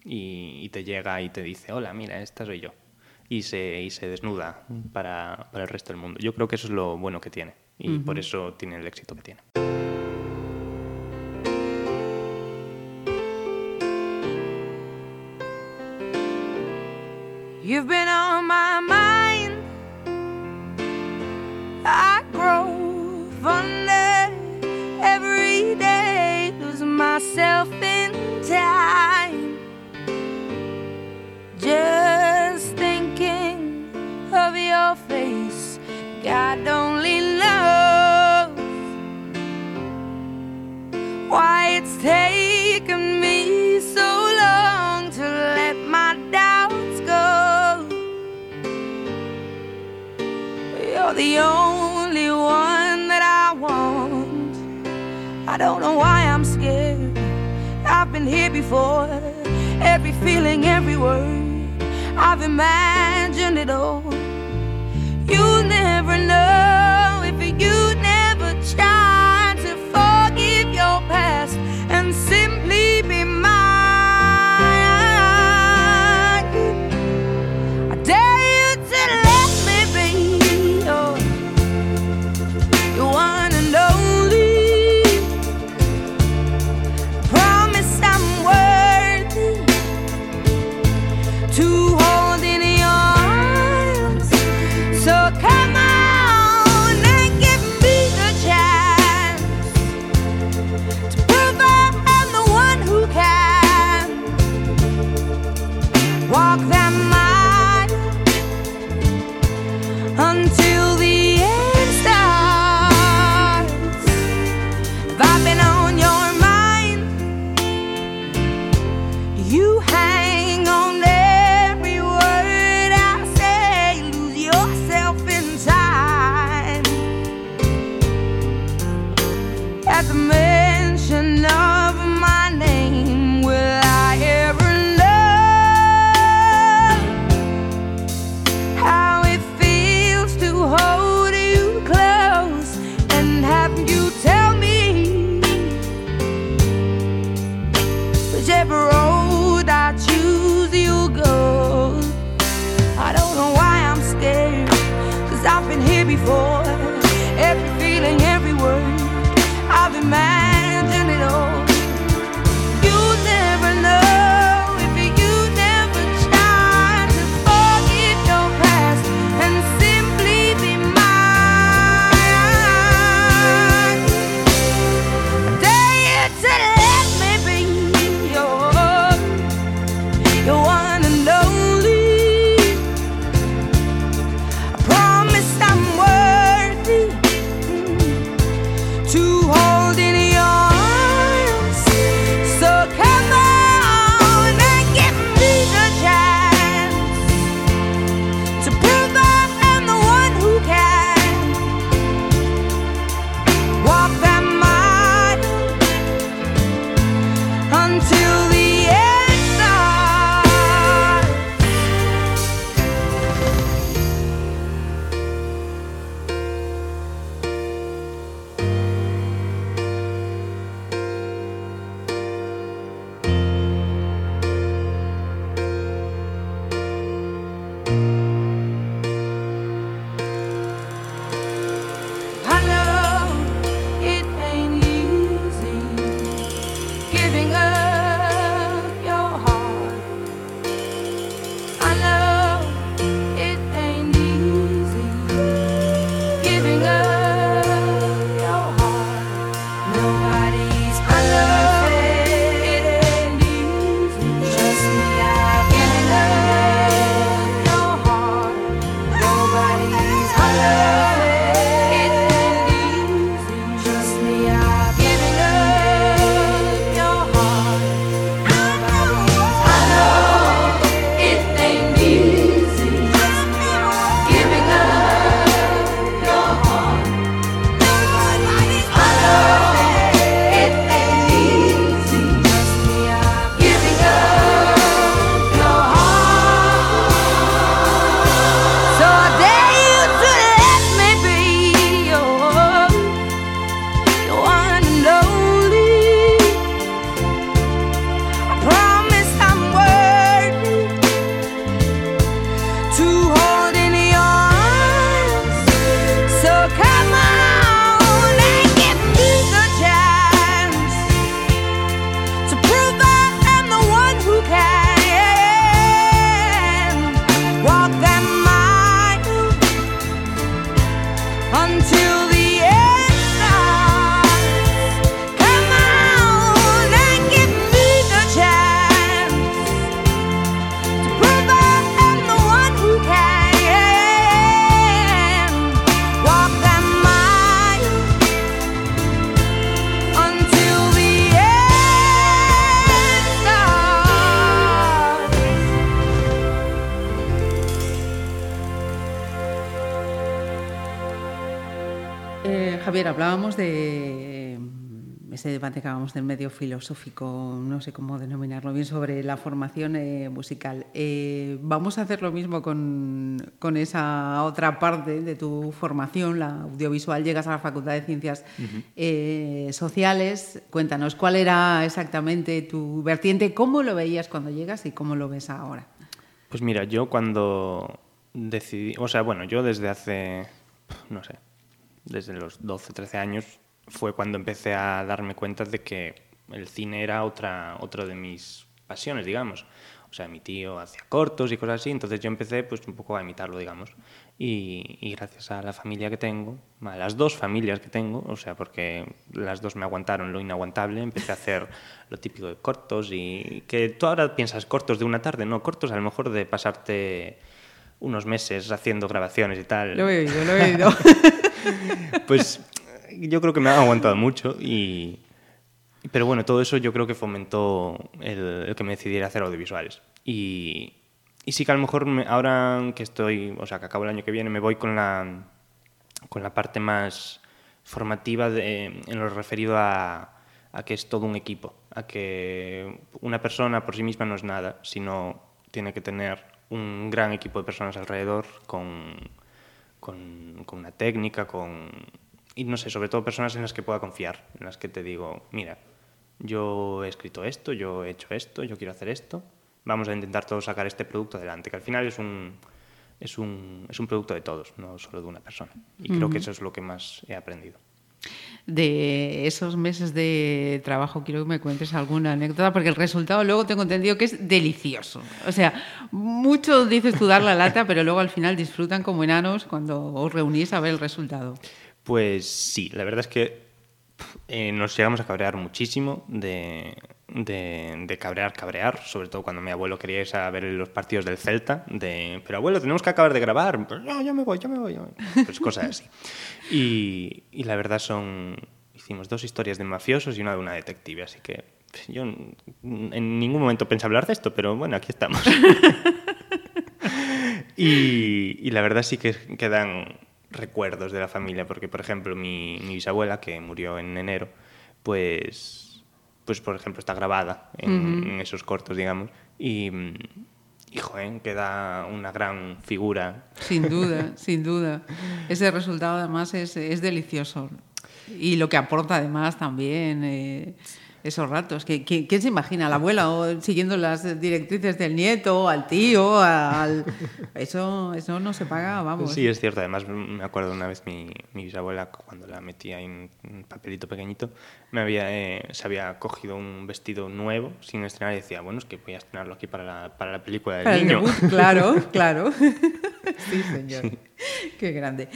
y, y te llega y te dice, hola, mira, esta soy yo. Y se, y se desnuda para, para el resto del mundo. Yo creo que eso es lo bueno que tiene y por eso tiene el éxito que tiene. You've been on my mind. I grow off in time. Just thinking of your face, God only knows why it's taking. been here before. Every feeling, every word, I've imagined it all. You never know. Del medio filosófico, no sé cómo denominarlo bien, sobre la formación eh, musical. Eh, vamos a hacer lo mismo con, con esa otra parte de tu formación, la audiovisual. Llegas a la Facultad de Ciencias eh, Sociales. Cuéntanos, ¿cuál era exactamente tu vertiente? ¿Cómo lo veías cuando llegas y cómo lo ves ahora? Pues mira, yo cuando decidí, o sea, bueno, yo desde hace, no sé, desde los 12, 13 años fue cuando empecé a darme cuenta de que el cine era otra, otra de mis pasiones, digamos. O sea, mi tío hacía cortos y cosas así, entonces yo empecé pues un poco a imitarlo, digamos. Y, y gracias a la familia que tengo, a las dos familias que tengo, o sea, porque las dos me aguantaron lo inaguantable, empecé a hacer lo típico de cortos y que tú ahora piensas cortos de una tarde, no, cortos a lo mejor de pasarte unos meses haciendo grabaciones y tal. Lo he oído, lo he oído. Pues yo creo que me ha aguantado mucho y... Pero bueno, todo eso yo creo que fomentó el, que me decidiera hacer audiovisuales. Y, y sí que a lo mejor me- ahora que estoy, o sea, que acabo el año que viene, me voy con la, con la parte más formativa en lo referido a, a que es todo un equipo, a que una persona por sí misma no es nada, sino tiene que tener un gran equipo de personas alrededor con, con, con una técnica, con... Y no sé, sobre todo personas en las que pueda confiar, en las que te digo, mira, yo he escrito esto, yo he hecho esto, yo quiero hacer esto, vamos a intentar todos sacar este producto adelante, que al final es un, es un, es un producto de todos, no solo de una persona. Y creo que eso es lo que más he aprendido. De esos meses de trabajo, quiero que me cuentes alguna anécdota, porque el resultado luego tengo entendido que es delicioso. O sea, mucho dices tú dar la lata, pero luego al final disfrutan como enanos cuando os reunís a ver el resultado. Pues sí, la verdad es que eh, nos llegamos a cabrear muchísimo de, de, cabrear, cabrear, sobre todo cuando mi abuelo quería irse a ver los partidos del Celta, de, pero abuelo, tenemos que acabar de grabar, pues, no, yo me voy, yo me voy, yo me voy". pues cosas así. Y, y la verdad son, hicimos dos historias de mafiosos y una de una detective, así que yo en ningún momento pensé hablar de esto, pero bueno, aquí estamos. Y, y la verdad sí que quedan recuerdos de la familia, porque por ejemplo mi, mi bisabuela, que murió en enero, pues, pues por ejemplo está grabada en, en esos cortos, digamos, y, y joder, queda una gran figura. Sin duda, sin duda. Ese resultado además es, es delicioso. Y lo que aporta además también eh, esos ratos. que que- ¿Quién se imagina? ¿La abuela o siguiendo las directrices del nieto, al tío? Al... Eso, eso no se paga, vamos. Sí, es cierto. Además, me acuerdo una vez mi, mi bisabuela, cuando la metía en un papelito pequeñito, me había, eh, se había cogido un vestido nuevo sin estrenar y decía, bueno, es que voy a estrenarlo aquí para la, para la película del Para el niño. debut, claro, claro. Sí, señor. Qué grande.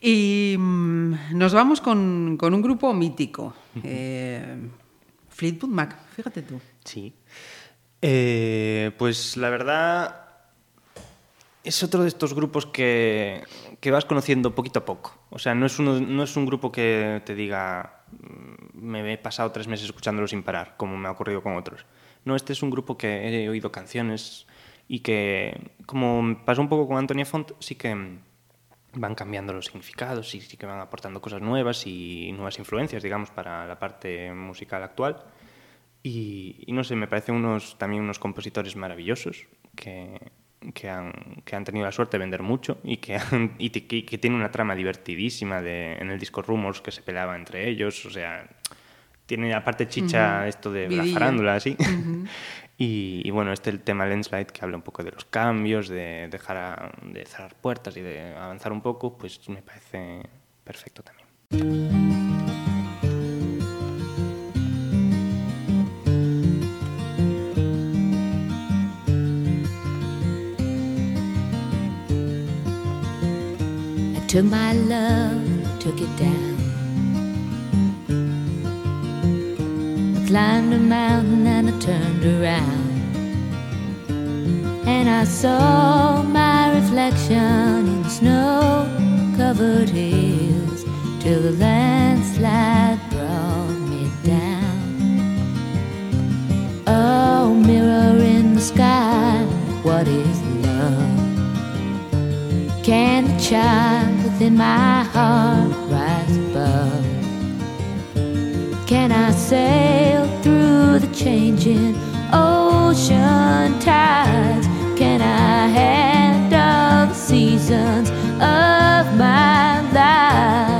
Y mm, nos vamos con, con un grupo mítico. eh, Fleetwood Mac, fíjate tú. Sí. Eh, pues la verdad es otro de estos grupos que, que vas conociendo poquito a poco. O sea, no es, uno, no es un grupo que te diga "Mm, me he pasado tres meses escuchándolo sin parar, como me ha ocurrido con otros. No, este es un grupo que he oído canciones y que, como pasó un poco con Antonia Font, sí que van cambiando los significados y sí que van aportando cosas nuevas y nuevas influencias, digamos, para la parte musical actual. Y, y no sé, me parecen unos, también unos compositores maravillosos que, que, han, que han tenido la suerte de vender mucho y que, han- y que, que tienen una trama divertidísima de, en el disco Rumors que se peleaba entre ellos. O sea, tiene aparte chicha esto de la farándula, así. y, bueno, este el tema Lenslight que habla un poco de los cambios, de dejar de cerrar puertas y de avanzar un poco, pues me parece perfecto también. Climbed a mountain and I turned around. And I saw my reflection in snow covered hills till the landslide brought me down. Oh, mirror in the sky, what is love? Can the child within my heart rise above? Can I sail through the changing ocean tides? Can I handle the seasons of my life?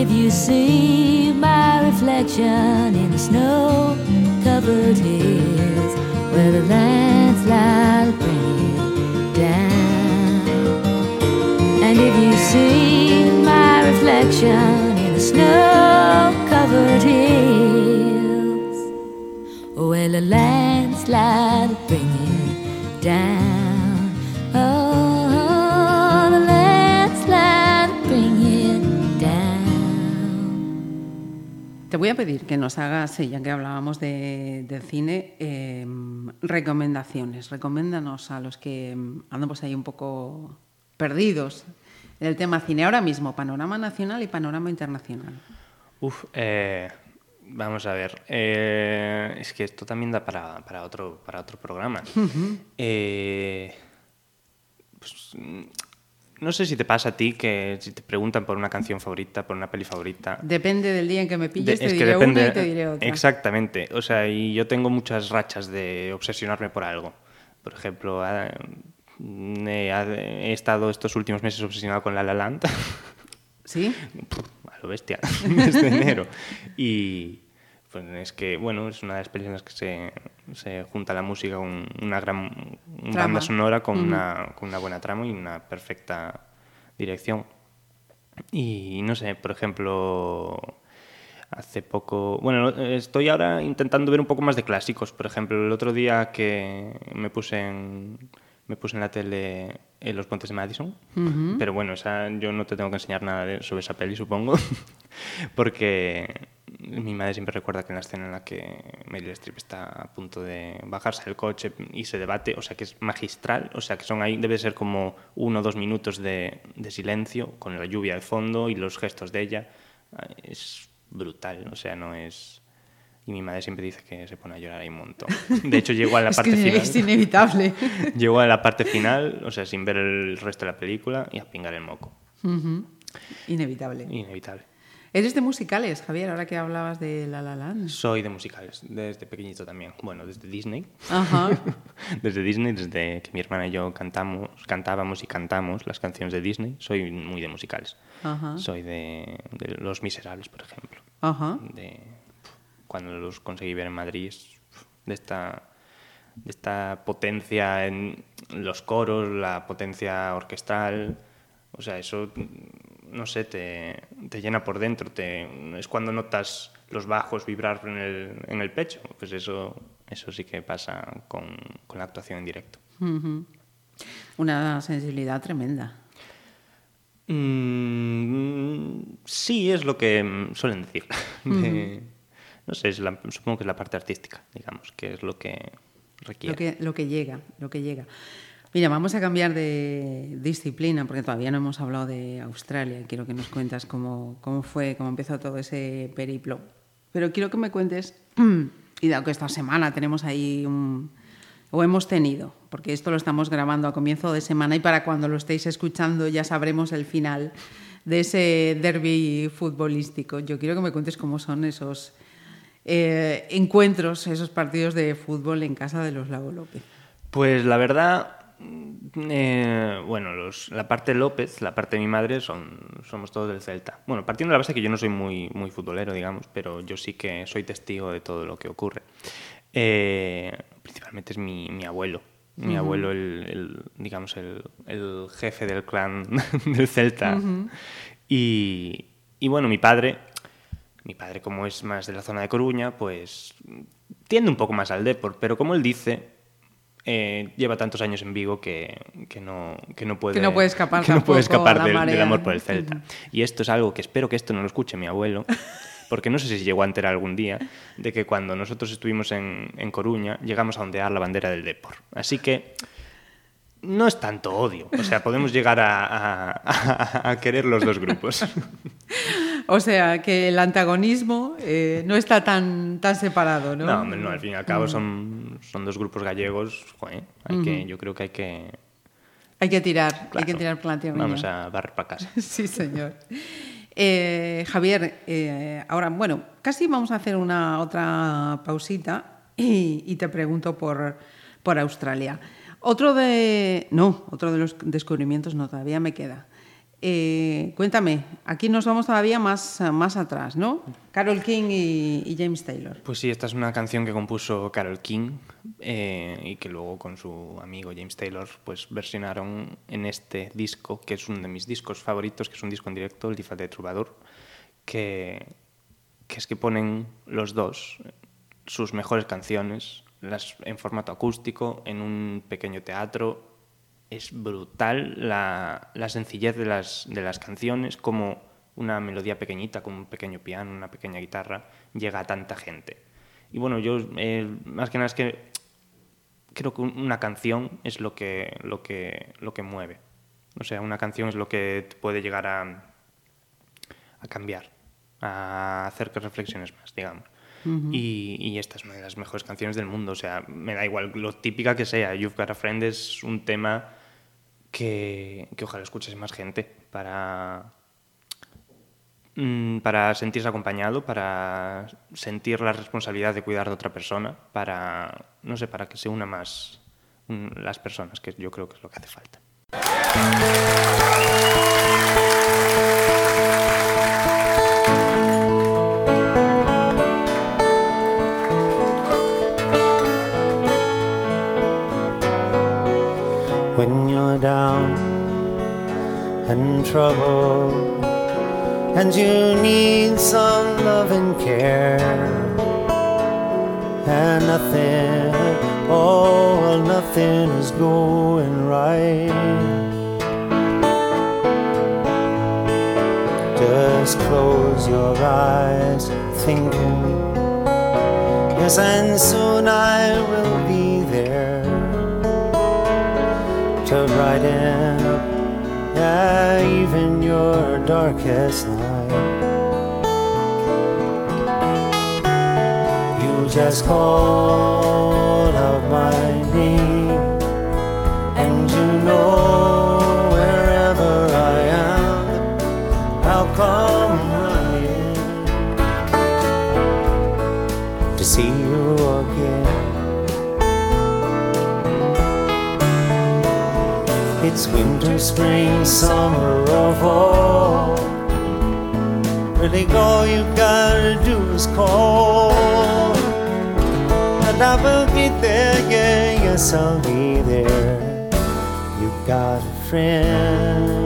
If you see my reflection in the snow covered hills where the landslide bring it down. And if you see my reflection in the snow covered hills, well, a landslide will bring voy a pedir que nos hagas, ya que hablábamos de, cine, eh, recomendaciones. Recoméndanos a los que mm, andamos ahí un poco perdidos en el tema cine. Ahora mismo, panorama nacional y panorama internacional. Uf, eh, vamos a ver. eh, es que esto también da para, para otro, para otro programa. Pues, no sé si te pasa a ti que si te preguntan por una canción favorita, por una peli favorita. Depende del día en que me de- pilles, te es que diré depende. una y te diré otra. Exactamente. O sea, y yo tengo muchas rachas de obsesionarme por algo. Por ejemplo, ah, he, he estado estos últimos meses obsesionado con La La Land. ¿Sí? a lo bestia, desde enero. Y pues es que, bueno, es una de las pelis en las que se, se junta la música con una gran una banda sonora, con, una, con una buena trama y una perfecta dirección. Y no sé, por ejemplo, hace poco. Bueno, estoy ahora intentando ver un poco más de clásicos. Por ejemplo, el otro día que me puse en, me puse en la tele en Los Puentes de Madison. Pero bueno, esa, yo no te tengo que enseñar nada de- sobre esa peli, supongo. Porque mi madre siempre recuerda que en la escena en la que Meryl Streep está a punto de bajarse del coche y se debate, o sea que es magistral, o sea que son ahí, debe ser como uno o dos minutos de, de silencio con la lluvia de fondo y los gestos de ella. Es brutal, o sea, no es... Y mi madre siempre dice que se pone a llorar ahí un montón. De hecho, llegó a la es parte que final. es inevitable. Llegó a la parte final, o sea, sin ver el resto de la película y a pingar el moco. Ujú. Inevitable. Inevitable. ¿Eres de musicales, Javier? Ahora que hablabas de La La Land. Soy de musicales, desde pequeñito también. Bueno, desde Disney. Ajá. desde Disney, desde que mi hermana y yo cantamos, cantábamos y cantamos las canciones de Disney. Soy muy de musicales. Ajá. Soy de, de Los Miserables, por ejemplo. Ajá. De, cuando los conseguí ver en Madrid, de esta, de esta potencia en los coros, la potencia orquestral. O sea, eso, no sé, te, te llena por dentro. Te, es cuando notas los bajos vibrar en el, en el pecho. Pues eso, eso sí que pasa con, con la actuación en directo. Una sensibilidad tremenda. Mm, sí, es lo que suelen decir de, no sé, es la- supongo que es la parte artística, digamos, que es lo que requiere. Lo que, lo que llega, lo que llega. Mira, vamos a cambiar de disciplina porque todavía no hemos hablado de Australia. Quiero que nos cuentas cómo, cómo fue, cómo empezó todo ese periplo. Pero quiero que me cuentes, y dado que esta semana tenemos ahí un, o hemos tenido, porque esto lo estamos grabando a comienzo de semana y para cuando lo estéis escuchando ya sabremos el final de ese derby futbolístico. Yo quiero que me cuentes cómo son esos eh, encuentros, esos partidos de fútbol en casa de los Lago López. Pues la verdad, eh, bueno, los- la parte López, la parte de mi madre, son, somos todos del Celta. Bueno, partiendo de la base que yo no soy muy, muy futbolero, digamos, pero yo sí que soy testigo de todo lo que ocurre. Eh, principalmente es mi, mi abuelo. Mi abuelo, el, el, digamos, el, el jefe del clan del Celta. y, y bueno, mi padre, mi padre como es más de la zona de Coruña, pues tiende un poco más al Depor, pero como él dice, eh, lleva tantos años en Vigo que, que no, que no puede Que no puede escapar que no puede escapar del, amor por el Celta. Y esto es algo que espero que esto no lo escuche mi abuelo, porque no sé si llegó a enterar algún día de que cuando nosotros estuvimos en, en Coruña llegamos a ondear la bandera del Depor. Así que no es tanto odio, o sea, podemos llegar a, a- a- a querer los dos grupos. O sea, que el antagonismo eh, no está tan, tan separado, ¿no? No, no, al fin y al cabo son, son dos grupos gallegos, joder, hay que, yo creo que hay que... Hay que tirar, hay que tirar tierra. Vamos a barrer para casa. Sí, señor. Eh, Javier, eh, ahora, bueno, casi vamos a hacer una otra pausita y, y te pregunto por, por Australia. Otro de. No, otro de los descubrimientos no, todavía me queda. Eh, cuéntame, aquí nos vamos todavía más, más atrás, ¿no? Carol King y, James Taylor. Pues sí, esta es una canción que compuso Carol King eh, y que luego con su amigo James Taylor pues versionaron en este disco, que es uno de mis discos favoritos, que es un disco en directo, el Disfraz de Troubadour, que, que es que ponen los dos sus mejores canciones las, en formato acústico, en un pequeño teatro. Es brutal la, la sencillez de las, de las canciones, como una melodía pequeñita con un pequeño piano, una pequeña guitarra, llega a tanta gente. Y bueno, yo eh, más que nada es que creo que un- una canción es lo que, lo que, lo que mueve. O sea, una canción es lo que te puede llegar a, a cambiar, a hacer que reflexiones más, digamos. Y, y esta es una de las mejores canciones del mundo. O sea, me da igual lo típica que sea. You've Got a Friend es un tema que, que ojalá escuches más gente para, mm, para sentirse acompañado, para sentir la responsabilidad de cuidar de otra persona, para, no sé, para que se una más mm, las personas, que yo creo que es lo que hace falta. You're down and trouble and you need some love and care. And nothing oh well, nothing is going right. Just close your eyes thinking yes and soon I will be yeah, even your darkest night. You just call It's winter, spring, summer, or fall. Really, all you gotta do is call. And I will be there, yeah, yes, I'll be there. You got a friend.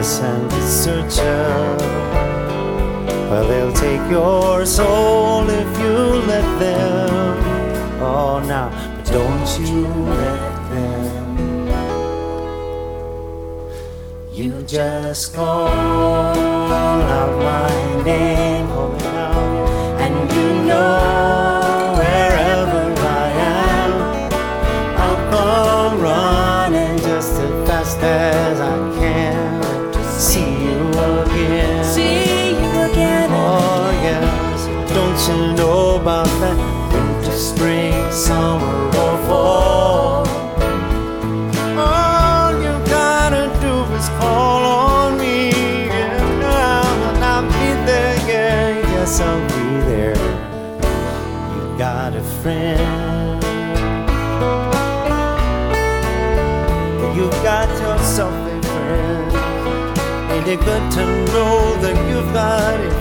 Yes, and desert you. Your soul if you let them. Oh, now, but don't you let them. You just call out my name, calling out, and you know It good to know that you've got a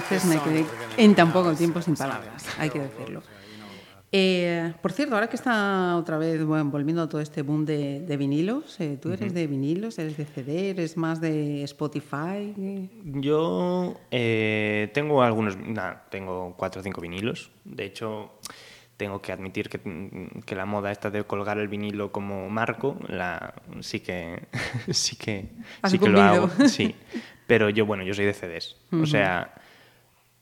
veces me quedé en tan poco tiempo sin palabras, hay que decirlo. Eh, por cierto, ahora que está otra vez bueno, volviendo a todo este boom de, de vinilos, eh, ¿tú eres de vinilos, eres de CD, eres más de Spotify? Yo eh, tengo algunos, nada, tengo cuatro o cinco vinilos. De hecho, tengo que admitir que, que la moda esta de colgar el vinilo como marco, la, sí que, sí que, sí que lo hago. Sí. Pero yo, bueno, yo soy de CDs. O sea,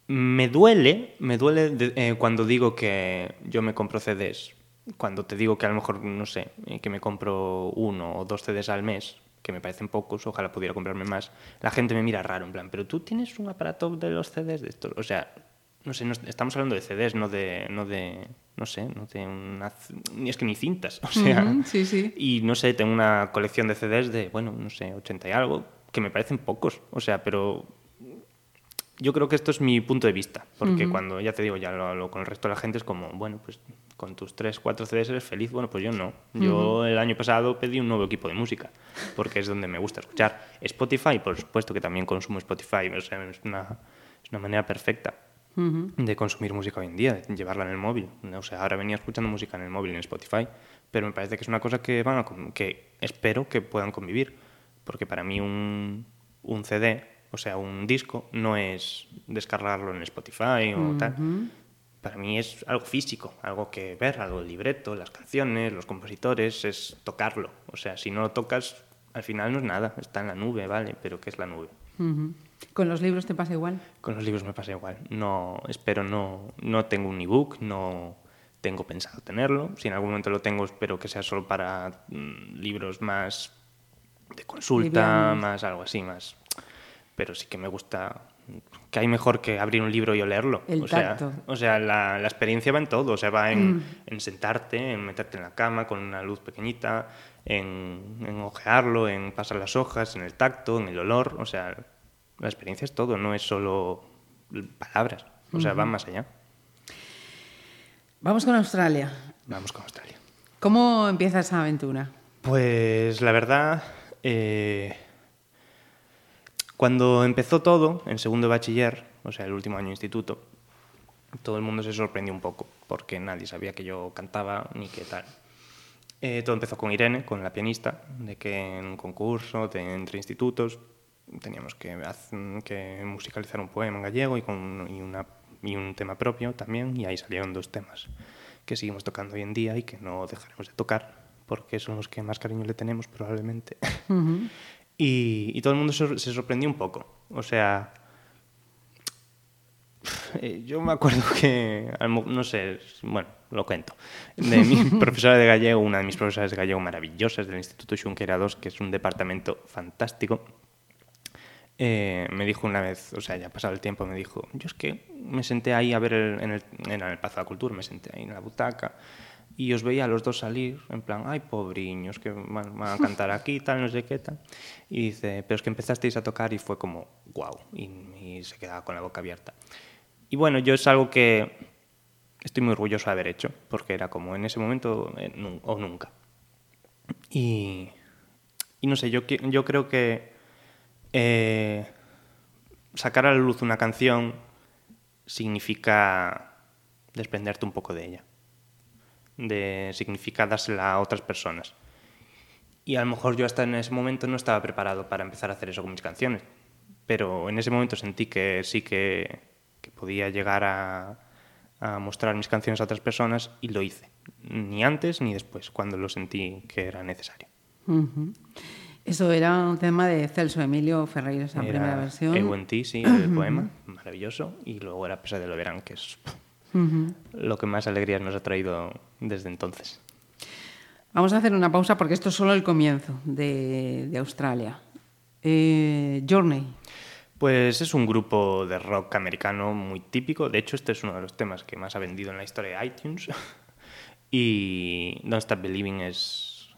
me duele, me duele de- eh, cuando digo que yo me compro CDs. Cuando te digo que a lo mejor, no sé, eh, que me compro uno o dos CDs al mes, que me parecen pocos, ojalá pudiera comprarme más, la gente me mira raro, en plan, pero tú tienes un aparato de los CDs de estos. O sea, no sé, no- estamos hablando de CDs, no de, no de, no sé, no de una, es que ni cintas, o sea, sí, sí. y no sé, tengo una colección de CDs de, bueno, no sé, 80 y algo, que me parecen pocos, o sea, pero yo creo que esto es mi punto de vista, porque cuando, ya te digo, ya lo hablo con el resto de la gente, es como, bueno, pues con tus 3, 4 CDs eres feliz, bueno, pues yo no. Yo el año pasado pedí un nuevo equipo de música, porque es donde me gusta escuchar. Spotify, por supuesto que también consumo Spotify, o sea, es una, es una manera perfecta de consumir música hoy en día, de llevarla en el móvil. O sea, ahora venía escuchando música en el móvil, en Spotify, pero me parece que es una cosa que, con- que espero que puedan convivir, porque para mí un, un CD, o sea, un disco, no es descargarlo en Spotify o tal. Para mí es algo físico, algo que ver, algo el libreto, las canciones, los compositores, es tocarlo. O sea, si no lo tocas, al final no es nada, está en la nube, ¿vale? Pero ¿qué es la nube? ¿Con los libros te pasa igual? Con los libros me pasa igual. No, espero no, no tengo un ebook, no tengo pensado tenerlo. Si en algún momento lo tengo, espero que sea solo para mm, libros más de consulta, Livianos. más algo así, más. Pero sí que me gusta que hay mejor que abrir un libro y olerlo. El o sea, tacto. o sea la, la experiencia va en todo, o sea, va en, en sentarte, en meterte en la cama con una luz pequeñita, en, en ojearlo, en pasar las hojas, en el tacto, en el olor, o sea, la experiencia es todo, no es solo palabras, o sea, va más allá. Vamos con Australia. Vamos con Australia. ¿Cómo empieza esa aventura? Pues la verdad, eh, cuando empezó todo, en segundo de bachiller, o sea, el último año de instituto, todo el mundo se sorprendió un poco, porque nadie sabía que yo cantaba ni qué tal. Eh, todo empezó con Irene, con la pianista, de que en un concurso de, entre institutos teníamos que, que musicalizar un poema en gallego y, con, y, una, y un tema propio también, y ahí salieron dos temas que seguimos tocando hoy en día y que no dejaremos de tocar, porque son los que más cariño le tenemos probablemente. y, y todo el mundo se, se sorprendió un poco. O sea, eh, yo me acuerdo que, no sé, bueno, lo cuento, de mi profesora de gallego, una de mis profesoras de gallego maravillosas del Instituto Xunquera II, que es un departamento fantástico, eh, me dijo una vez, o sea, ya pasado el tiempo, me dijo, yo es que me senté ahí a ver el- en, el, en el Pazo de la Cultura, me senté ahí en la butaca y os veía a los dos salir, en plan, ay, pobriños, que van, van a cantar aquí, tal, no sé qué, tal. Y dice, pero es que empezasteis a tocar y fue como, wow, y, y se quedaba con la boca abierta. Y bueno, yo es algo que estoy muy orgulloso de haber hecho, porque era como en ese momento eh, o nunca. Y, y no sé, yo, yo creo que eh, sacar a la luz una canción significa desprenderte un poco de ella. De, significa dársela a otras personas. Y a lo mejor yo hasta en ese momento no estaba preparado para empezar a hacer eso con mis canciones. Pero en ese momento sentí que sí que, que podía llegar a, a mostrar mis canciones a otras personas y lo hice. Ni antes ni después, cuando lo sentí que era necesario. Eso era un tema de Celso Emilio Ferreira, esa Era primera versión. Eu en ti, sí, el poema, maravilloso. Y luego era Pesa de lo Verán, que es Lo que más alegrías nos ha traído desde entonces. Vamos a hacer una pausa porque esto es solo el comienzo de, de Australia. Eh, Journey. Pues es un grupo de rock americano muy típico. De hecho, este es uno de los temas que más ha vendido en la historia de iTunes. y Don't Stop Believing es,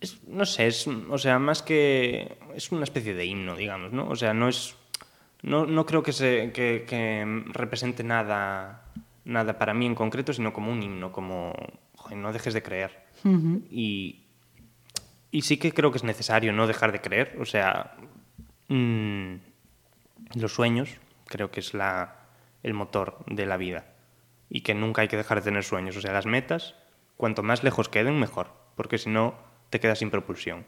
es- no sé, es, o sea, más que es una especie de himno, digamos, ¿no? O sea, no es, no, no creo que se, que, que represente nada, nada para mí en concreto, sino como un himno, como, joder, no dejes de creer. Y y sí que creo que es necesario no dejar de creer. O sea, mm, los sueños creo que es la, el motor de la vida. Y que nunca hay que dejar de tener sueños. O sea, las metas, cuanto más lejos queden, mejor. Porque si no, te quedas sin propulsión.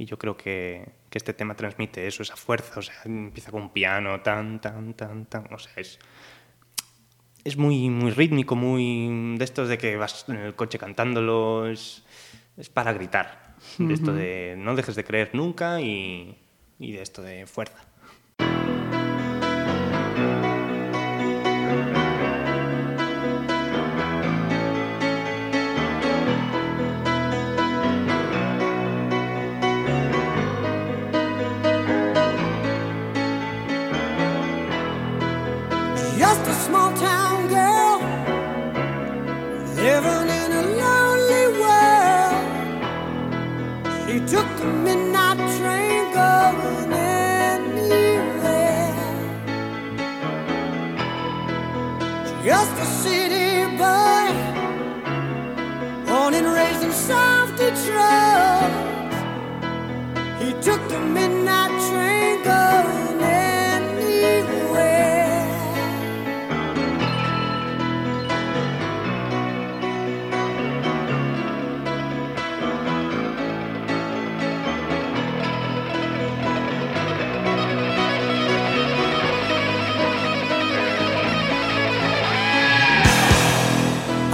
Y yo creo que, que este tema transmite eso, esa fuerza. O sea, empieza con un piano, tan, tan, tan, tan. O sea, es, es muy, muy rítmico, muy de estos de que vas en el coche cantándolo, es, es para gritar. De esto de no dejes de creer nunca y, y de esto de fuerza. He took the midnight train going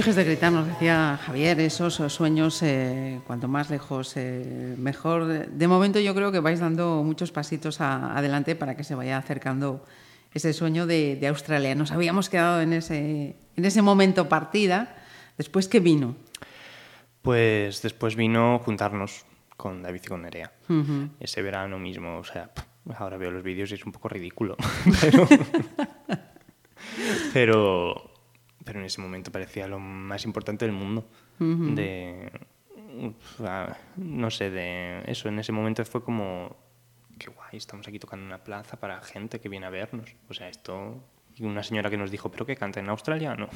dejes de gritar, nos decía Javier, esos sueños, eh, cuanto más lejos, eh, mejor. De momento yo creo que vais dando muchos pasitos a- adelante para que se vaya acercando ese sueño de, de Australia. Nos habíamos quedado en ese, en ese momento partida. Después, ¿qué vino? Pues después vino juntarnos con David y con Nerea. Ujú. Ese verano mismo, o sea, ahora veo los vídeos y es un poco ridículo. pero, pero, pero en ese momento parecía lo más importante del mundo. De. uf, No sé, de eso. En ese momento fue como. Qué guay, estamos aquí tocando una plaza para gente que viene a vernos. O sea, esto. Y una señora que nos dijo, ¿pero qué canta en australiano?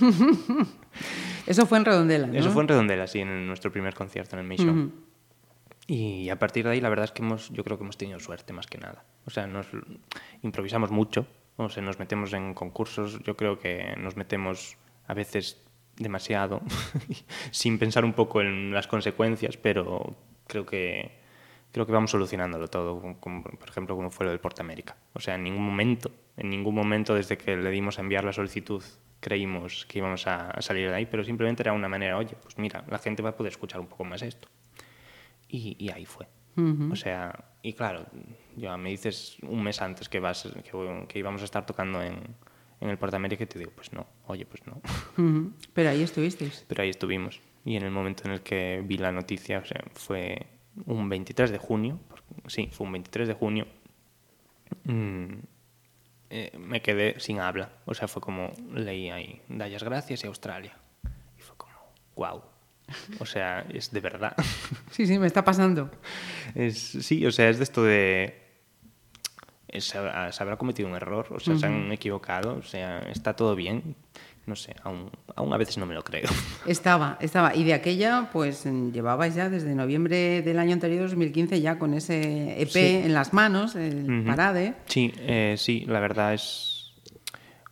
Eso fue en Redondela, ¿no? Eso fue en Redondela, sí, en nuestro primer concierto en el May Show. Ujú. Y a partir de ahí, la verdad es que hemos, yo creo que hemos tenido suerte más que nada. O sea, nos improvisamos mucho, o sea, nos metemos en concursos, yo creo que nos metemos a veces demasiado, sin pensar un poco en las consecuencias, pero creo que creo que vamos solucionándolo todo, como- por ejemplo, como fue lo del Portamérica. O sea, en ningún momento, en ningún momento desde que le dimos a enviar la solicitud creímos que íbamos a, a salir de ahí, pero simplemente era una manera, oye, pues mira, la gente va a poder escuchar un poco más esto. Y, y ahí fue. O sea, y claro, ya me dices un mes antes que, vas, que, que íbamos a estar tocando en, en el Portamérica y te digo, pues no, oye, pues no. Pero ahí estuvisteis. Pero ahí estuvimos. Y en el momento en el que vi la noticia, o sea, fue un 23 de junio, sí, fue un 23 de junio, mm, eh, me quedé sin habla. O sea, fue como, leí ahí, Dallas Gracias y Australia. Y fue como, wow. O sea, es de verdad. Sí, sí, me está pasando. Es, sí, o sea, es de esto de... es- se, habrá, se habrá cometido un error, o sea, se han equivocado, o sea, está todo bien. No sé, aún, aún a veces no me lo creo. Estaba, estaba. Y de aquella, pues mm, llevabais ya desde noviembre del año anterior, 2015, ya con ese EP Sí. en las manos, el. Parade. Sí, eh, sí, la verdad es...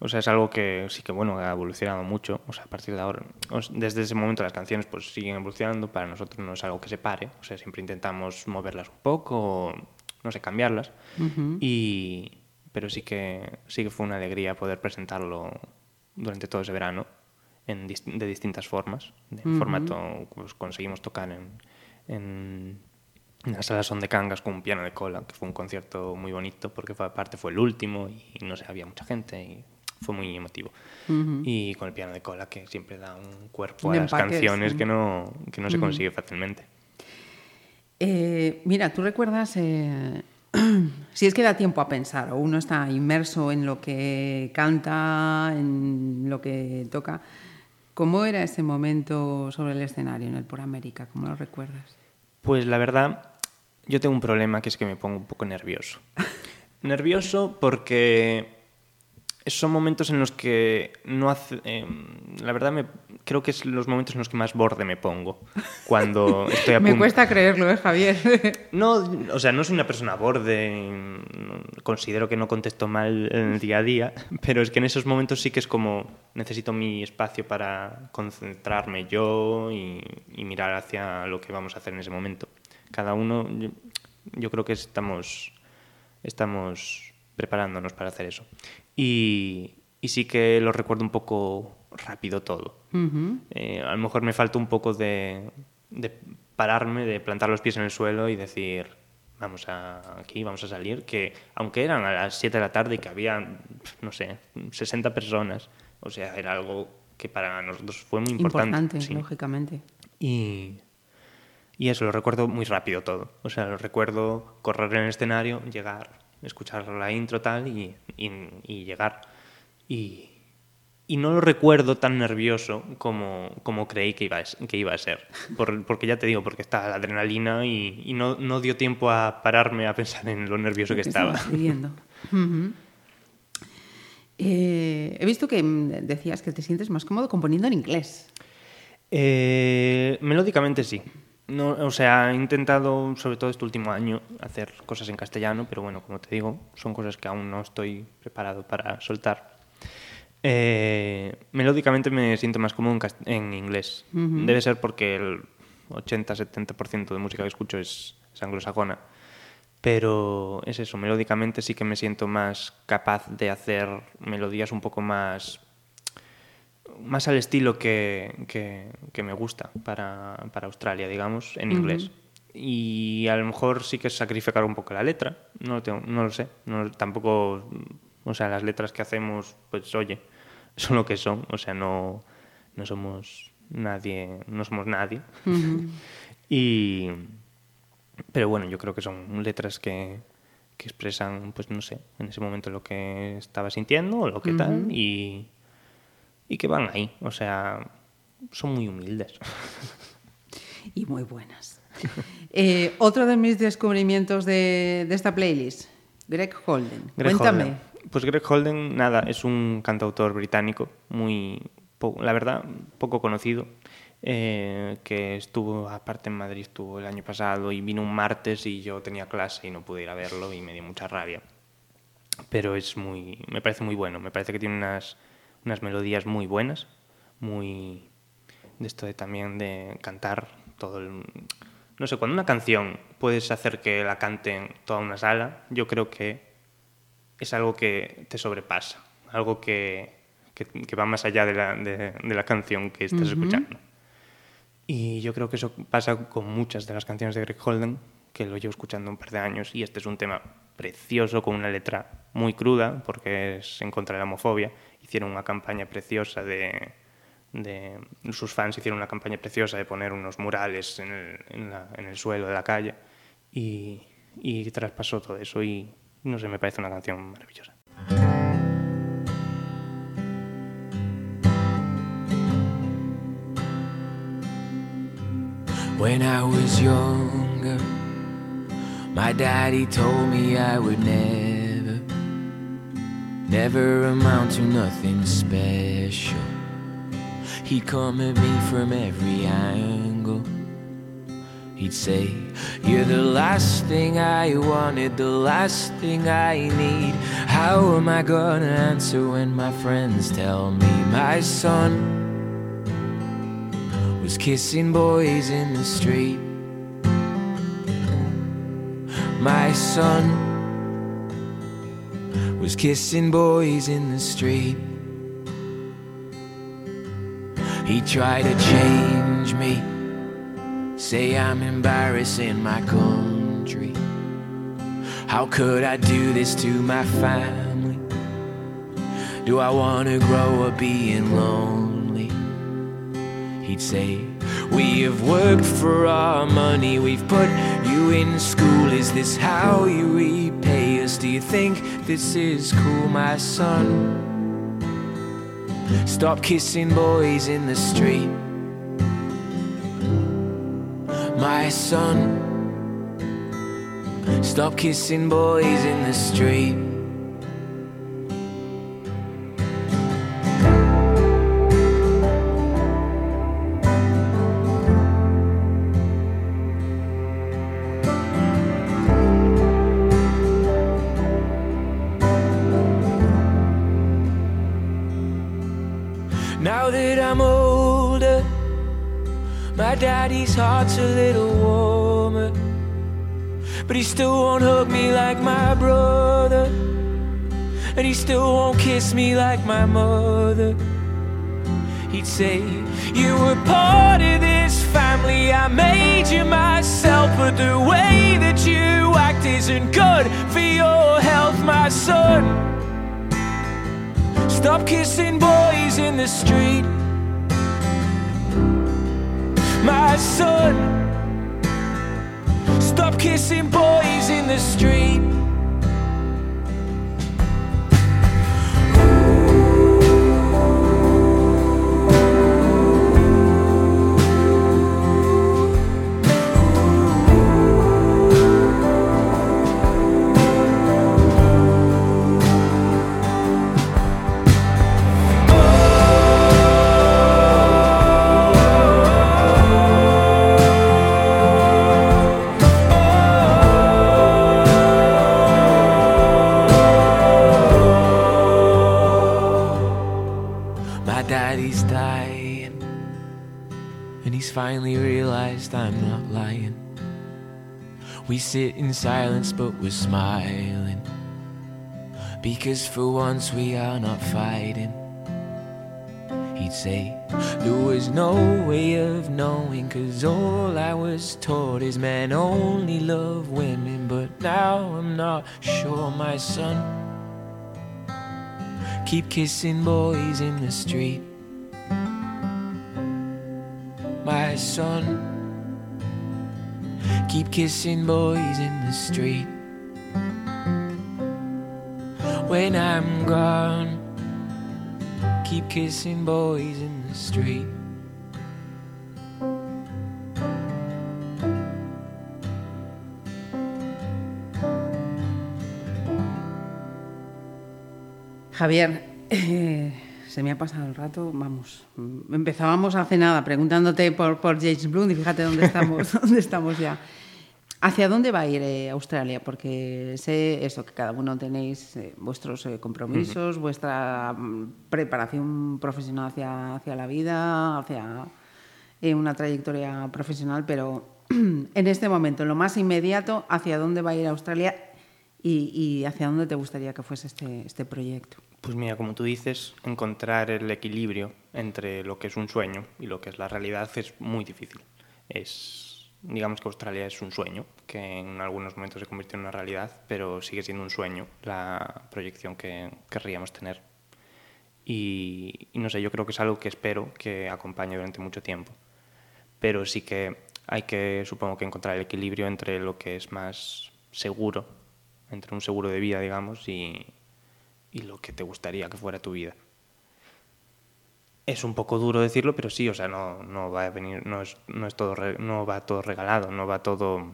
O sea, es algo que sí que, bueno, ha evolucionado mucho. O sea, a partir de ahora, desde ese momento las canciones pues siguen evolucionando. Para nosotros no es algo que se pare. O sea, siempre intentamos moverlas un poco, o, no sé, cambiarlas. y, pero sí que, sí que fue una alegría poder presentarlo durante todo ese verano en de distintas formas. De formato, pues conseguimos tocar en, en, en la sala Son de Cangas con un piano de cola, que fue un concierto muy bonito porque fue, aparte fue el último y no sé, había mucha gente y fue muy emotivo. Y con el piano de cola que siempre da un cuerpo Un a las canciones sí. que no, que no se consigue fácilmente. Eh, mira, ¿tú recuerdas, eh, si es que da tiempo a pensar, o uno está inmerso en lo que canta, en lo que toca, ¿cómo era ese momento sobre el escenario en el Por América? ¿Cómo lo recuerdas? Pues la verdad, yo tengo un problema que es que me pongo un poco nervioso. nervioso porque son momentos en los que no hace... eh, la verdad, me, creo que es los momentos en los que más borde me pongo. Cuando estoy a Me cuesta creerlo, ¿eh, Javier? No, o sea, no soy una persona borde, considero que no contesto mal en el día a día, pero es que en esos momentos sí que es como necesito mi espacio para concentrarme yo y, y mirar hacia lo que vamos a hacer en ese momento. Cada uno, yo, yo creo que estamos, estamos preparándonos para hacer eso. Y, y sí que lo recuerdo un poco rápido todo. Eh, a lo mejor me falta un poco de, de pararme, de plantar los pies en el suelo y decir, vamos a aquí, vamos a salir, que aunque eran a las 7 de la tarde y que había, no sé, 60 personas, o sea, era algo que para nosotros fue muy importante. Importante, sí. lógicamente. Y, y eso, lo recuerdo muy rápido todo. O sea, lo recuerdo correr en el escenario, llegar, escuchar la intro tal y, y, y llegar. Y, y no lo recuerdo tan nervioso como, como creí que iba a, que iba a ser. Por- porque ya te digo, porque estaba la adrenalina y, no, no dio tiempo a pararme a pensar en lo nervioso que ¿Qué estaba. viviendo? Eh, he visto que decías que te sientes más cómodo componiendo en inglés. Eh, melódicamente sí. No, o sea, he intentado, sobre todo este último año, hacer cosas en castellano, pero bueno, como te digo, son cosas que aún no estoy preparado para soltar. Eh, melódicamente me siento más cómodo en, inglés. Debe ser porque el 80-70% de música que escucho es, es anglosajona. Pero es eso, melódicamente sí que me siento más capaz de hacer melodías un poco más más al estilo que, que- que me gusta para, para Australia, digamos, en inglés. Y a lo mejor sí que es sacrificar un poco la letra, no lo, tengo- no lo sé, no, tampoco, o sea, las letras que hacemos, pues oye, son lo que son, o sea, no, no somos nadie, no somos nadie. y, pero bueno, yo creo que son letras que, que expresan, pues no sé, en ese momento lo que estaba sintiendo o lo que tal, y, y que van ahí, o sea, son muy humildes. Y muy buenas. Eh, otro de mis descubrimientos de, de esta playlist, Greg Holden. Greg Cuéntame. Holden. Pues Greg Holden, nada, es un cantautor británico, muy, la verdad, poco conocido, eh, que estuvo, aparte en Madrid, estuvo el año pasado y vino un martes y yo tenía clase y no pude ir a verlo y me dio mucha rabia. Pero es muy, me parece muy bueno, me parece que tiene unas, unas melodías muy buenas, muy de esto de también de cantar todo el... No sé, cuando una canción puedes hacer que la canten toda una sala, yo creo que es algo que te sobrepasa, algo que, que- que va más allá de la, de, de la canción que estás escuchando. Y yo creo que eso pasa con muchas de las canciones de Greg Holden, que lo llevo escuchando un par de años, y este es un tema precioso, con una letra muy cruda, porque es en contra de la homofobia. Hicieron una campaña preciosa de... sus fans hicieron una campaña preciosa de poner unos murales en el, suelo de la calle, y, traspasó todo eso, y no sé, me parece una canción maravillosa. When I my daddy told me I would never, never amount to nothing special. He'd come at me from every angle. He'd say, You're the last thing I wanted, the last thing I need. How am I gonna answer when my friends tell me my son? was kissing boys in the street. My son was kissing boys in the street. He tried to change me, say I'm embarrassing my country. How could I do this to my family? Do I want to grow up being lonely? He'd say, We have worked for our money, we've put you in school. Is this how you repay us? Do you think this is cool, my son? Stop kissing boys in the street. My son, stop kissing boys in the street. Daddy's heart's a little warmer. But he still won't hug me like my brother. And he still won't kiss me like my mother. He'd say, You were part of this family, I made you myself. But the way that you act isn't good for your health, my son. Stop kissing boys in the street. My son, stop kissing boys in the street. We sit in silence, but we're smiling. Because for once we are not fighting. he'd say there was no way of knowing, cause all I was taught is men only love women. But now I'm not sure, my son. Keep kissing boys in the street, my son. Keep kissing boys in the street. When I'm gone, keep kissing boys in the street. Javier, se me ha pasado el rato, vamos. Empezábamos hace nada preguntándote por, por James Blunt y fíjate dónde estamos, dónde estamos ya. ¿Hacia dónde va a ir eh, Australia? Porque sé eso, que cada uno tenéis eh, vuestros eh, compromisos, vuestra mm, preparación profesional hacia, hacia la vida, hacia una trayectoria profesional, pero en este momento, en lo más inmediato, ¿hacia dónde va a ir Australia y, y hacia dónde te gustaría que fuese este, este proyecto? Pues mira, como tú dices, encontrar el equilibrio entre lo que es un sueño y lo que es la realidad es muy difícil. Es, digamos que Australia es un sueño, que en algunos momentos se convirtió en una realidad, pero sigue siendo un sueño la proyección que querríamos tener. Y, no sé, yo creo que es algo que espero que acompañe durante mucho tiempo. Pero sí que hay que, supongo que encontrar el equilibrio entre lo que es más seguro, entre un seguro de vida, digamos, y, y lo que te gustaría que fuera tu vida. Es un poco duro decirlo, pero sí, o sea, no, no va a venir, no es, no es todo, no va todo regalado, no va todo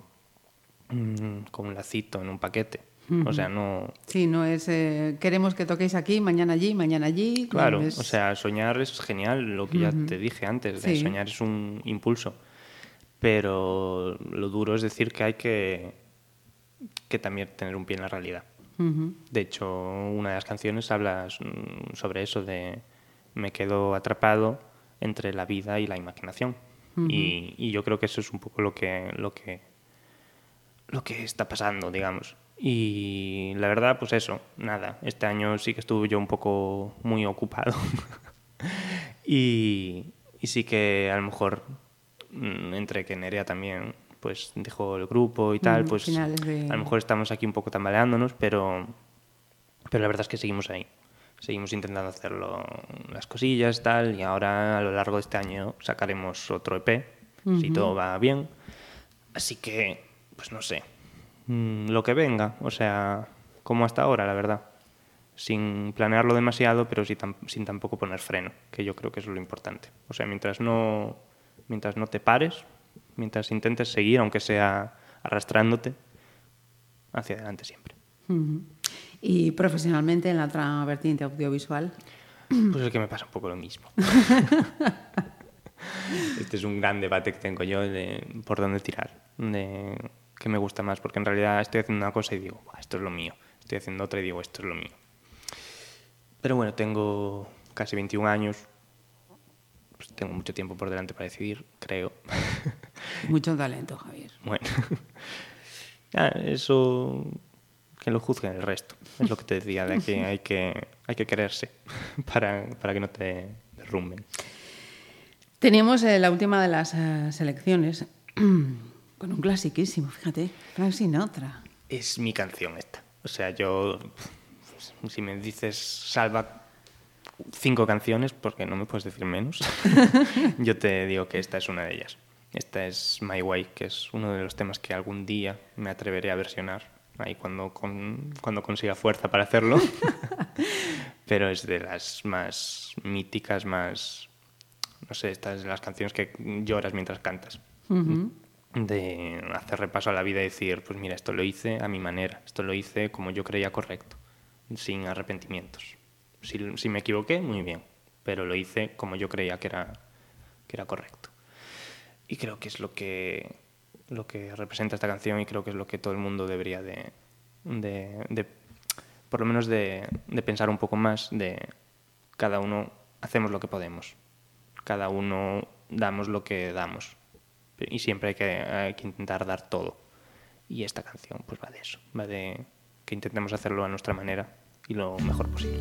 mm, con un lacito en un paquete. O sea, no, Sí, no es eh, queremos que toquéis aquí, mañana allí, mañana allí. Claro, es- o sea, soñar es genial, lo que ya te dije antes, de Sí. soñar es un impulso. Pero lo duro es decir que hay que, que también tener un pie en la realidad. De hecho, una de las canciones habla mm, sobre eso de me quedo atrapado entre la vida y la imaginación. y, y yo creo que eso es un poco lo que, lo que, lo que está pasando, digamos. Y la verdad, pues eso, nada. Este año sí que estuve yo un poco muy ocupado. y, y sí que a lo mejor, mm, entre que Nerea también pues dejó el grupo y tal, Mm, pues de- a lo mejor estamos aquí un poco tambaleándonos, pero, pero la verdad es que seguimos ahí. Seguimos intentando hacerlo las cosillas, tal, y ahora a lo largo de este año sacaremos otro EP, si todo va bien. Así que, pues no sé, mm, lo que venga, o sea, como hasta ahora, la verdad. Sin planearlo demasiado, pero sin, sin tampoco poner freno, que yo creo que es lo importante. O sea, mientras no, mientras no te pares, mientras intentes seguir, aunque sea arrastrándote, hacia adelante siempre. Y profesionalmente en la otra vertiente audiovisual. Pues es que me pasa un poco lo mismo. este es un gran debate que tengo yo de por dónde tirar, de qué me gusta más, porque en realidad estoy haciendo una cosa y digo, "Buah, esto es lo mío, estoy haciendo otra y digo, esto es lo mío. Pero bueno, tengo casi 21 años, pues tengo mucho tiempo por delante para decidir, creo. Mucho talento, Javier. Bueno, eso que lo juzguen el resto. Es lo que te decía, de que hay que, hay que quererse para, para que no te derrumben. Teníamos eh, la última de las eh, selecciones con un clasiquísimo, fíjate, Frank Sinatra. Es mi canción esta. O sea, yo, si me dices salva cinco canciones, porque no me puedes decir menos, yo te digo que esta es una de ellas. Esta es My Way, que es uno de los temas que algún día me atreveré a versionar, ahí cuando, con- cuando consiga fuerza para hacerlo. Pero es de las más míticas, más... No sé, esta es de las canciones que lloras mientras cantas. De hacer repaso a la vida y decir, pues mira, esto lo hice a mi manera, esto lo hice como yo creía correcto, sin arrepentimientos. Si, si me equivoqué, muy bien, pero lo hice como yo creía que era, que era correcto. Y creo que es lo que, lo que representa esta canción y creo que es lo que todo el mundo debería de, de, de- por lo menos de, de pensar un poco más de cada uno hacemos lo que podemos, cada uno damos lo que damos y siempre hay que, hay que intentar dar todo. Y esta canción pues va de eso, va de que intentemos hacerlo a nuestra manera y lo mejor posible.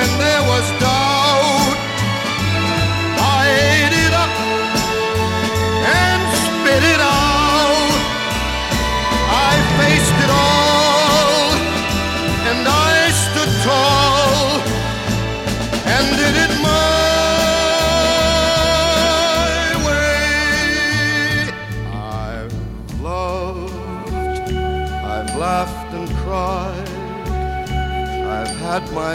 when there was doubt, I ate it up and spit it out. I faced it all and I stood tall and did it my way. I've loved, I've laughed and cried, I've had my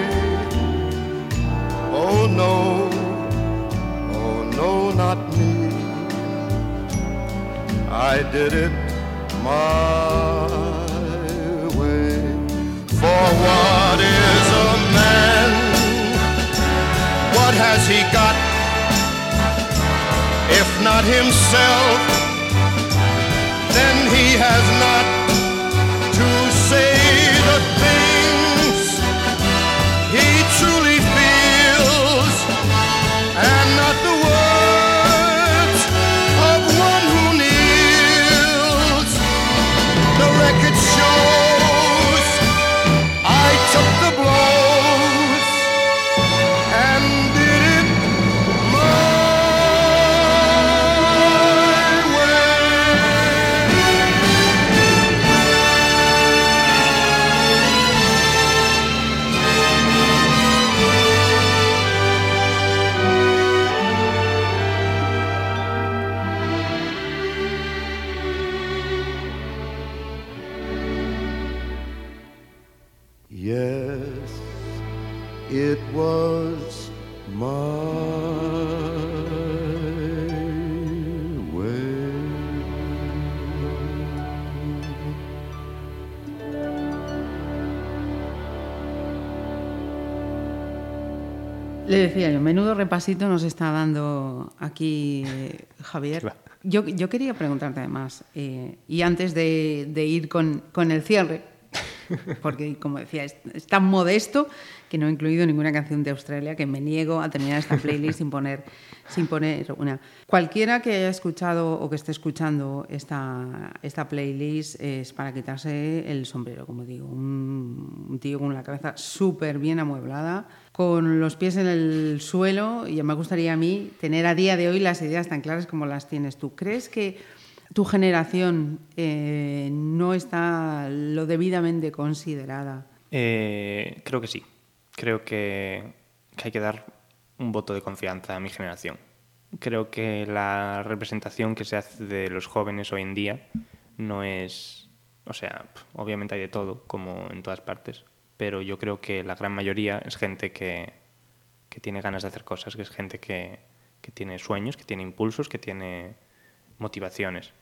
Oh no, oh no, not me. I did it my way. For what is a man? What has he got? If not himself, then he has not repasito nos está dando aquí eh, Javier. Yo, yo quería preguntarte además, eh, y antes de, de ir con, con el cierre, porque como decía, es, es tan modesto que no he incluido ninguna canción de Australia, que me niego a terminar esta playlist sin poner, sin poner una. Cualquiera que haya escuchado o que esté escuchando esta, esta playlist es para quitarse el sombrero, como digo. Un, un tío con la cabeza súper bien amueblada, con los pies en el suelo, y me gustaría a mí tener a día de hoy las ideas tan claras como las tienes tú. ¿Crees que tu generación eh, no está lo debidamente considerada? Eh, creo que sí. Creo que, que hay que dar un voto de confianza a mi generación. Creo que la representación que se hace de los jóvenes hoy en día no es... O sea, obviamente hay de todo, como en todas partes, pero yo creo que la gran mayoría es gente que, que tiene ganas de hacer cosas, que es gente que, que tiene sueños, que tiene impulsos, que tiene motivaciones,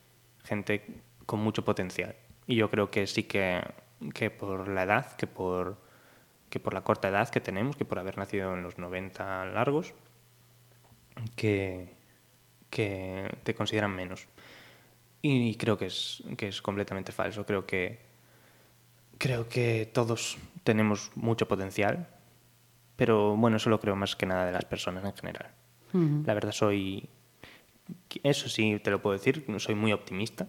gente con mucho potencial. Y yo creo que sí que, que por la edad, que por, que por la corta edad que tenemos, que por haber nacido en los 90 largos, que, que te consideran menos. Y creo que es, que es completamente falso. Creo que, creo que todos tenemos mucho potencial, pero bueno, eso lo creo más que nada de las personas en general. La verdad soy, eso sí te lo puedo decir, soy muy optimista.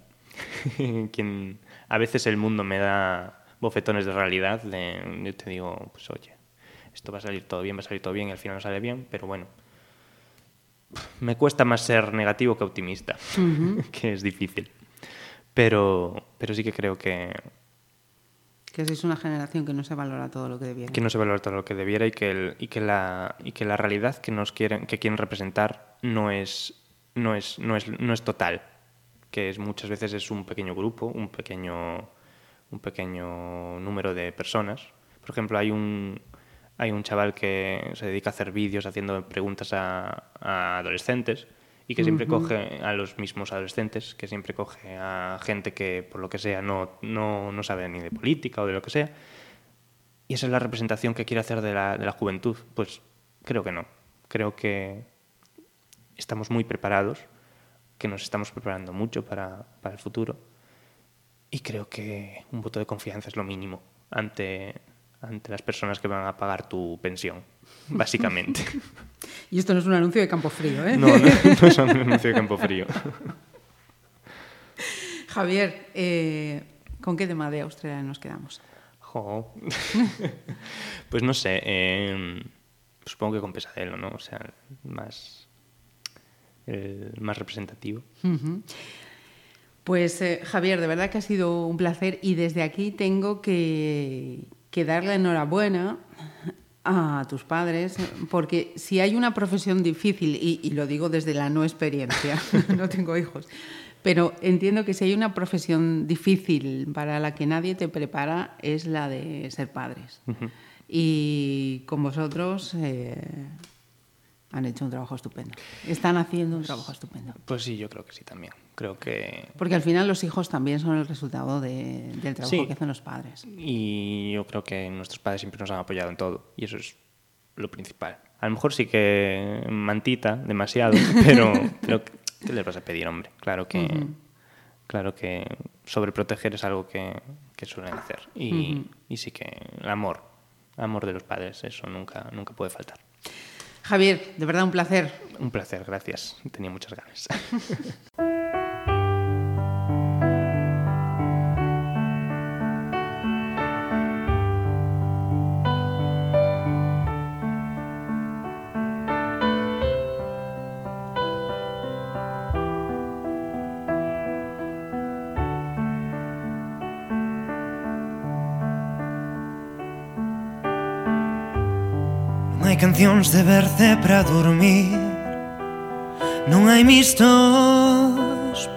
Quien, a veces el mundo me da bofetones de realidad, de, yo te digo, pues oye, esto va a salir todo bien, va a salir todo bien y al final no sale bien, pero bueno, me cuesta más ser negativo que optimista, que es difícil. Pero, pero sí que creo que, Que sois una generación que no se valora todo lo que debiera. que no se valora todo lo que debiera y que, el- y que, la, y que la realidad que nos quieren, que quieren representar no es, no, es, no, es, no es total, que es, muchas veces es un pequeño grupo, un pequeño, un pequeño número de personas. Por ejemplo, hay un, hay un chaval que se dedica a hacer vídeos haciendo preguntas a, a adolescentes y que siempre coge a los mismos adolescentes, que siempre coge a gente que, por lo que sea, no, no, no sabe ni de política o de lo que sea, y esa es la representación que quiere hacer de la, de la juventud. Pues creo que no. Creo que estamos muy preparados, que nos estamos preparando mucho para, para el futuro. Y creo que un voto de confianza es lo mínimo ante, ante las personas que van a pagar tu pensión, básicamente. Y esto no es un anuncio de Campo Frío, ¿eh? no, no, no es un anuncio de campo frío. Javier, eh, ¿con qué tema de Australia nos quedamos? Jo. pues no sé, eh, supongo que con Pesadelo, ¿no? O sea, más, el más representativo. Pues eh, Javier, de verdad que ha sido un placer y desde aquí tengo que, que darle enhorabuena a tus padres, porque si hay una profesión difícil, y, y lo digo desde la no experiencia, no tengo hijos, pero entiendo que si hay una profesión difícil para la que nadie te prepara es la de ser padres. Y con vosotros eh, han hecho un trabajo estupendo. Están haciendo un trabajo estupendo. Pues sí, yo creo que sí también. Creo que... Porque al final los hijos también son el resultado de- del trabajo Sí. que hacen los padres. Y yo creo que nuestros padres siempre nos han apoyado en todo. Y eso es lo principal. A lo mejor sí que mantita demasiado, pero, pero ¿qué les vas a pedir, hombre? Claro que, claro que sobreproteger es algo que, que suelen hacer. Y, y sí que el amor, amor de los padres, eso nunca, nunca puede faltar. Javier, de verdad un placer. Un placer, gracias. Tenía muchas ganas. hai cancións de verce para dormir. Non hai mistos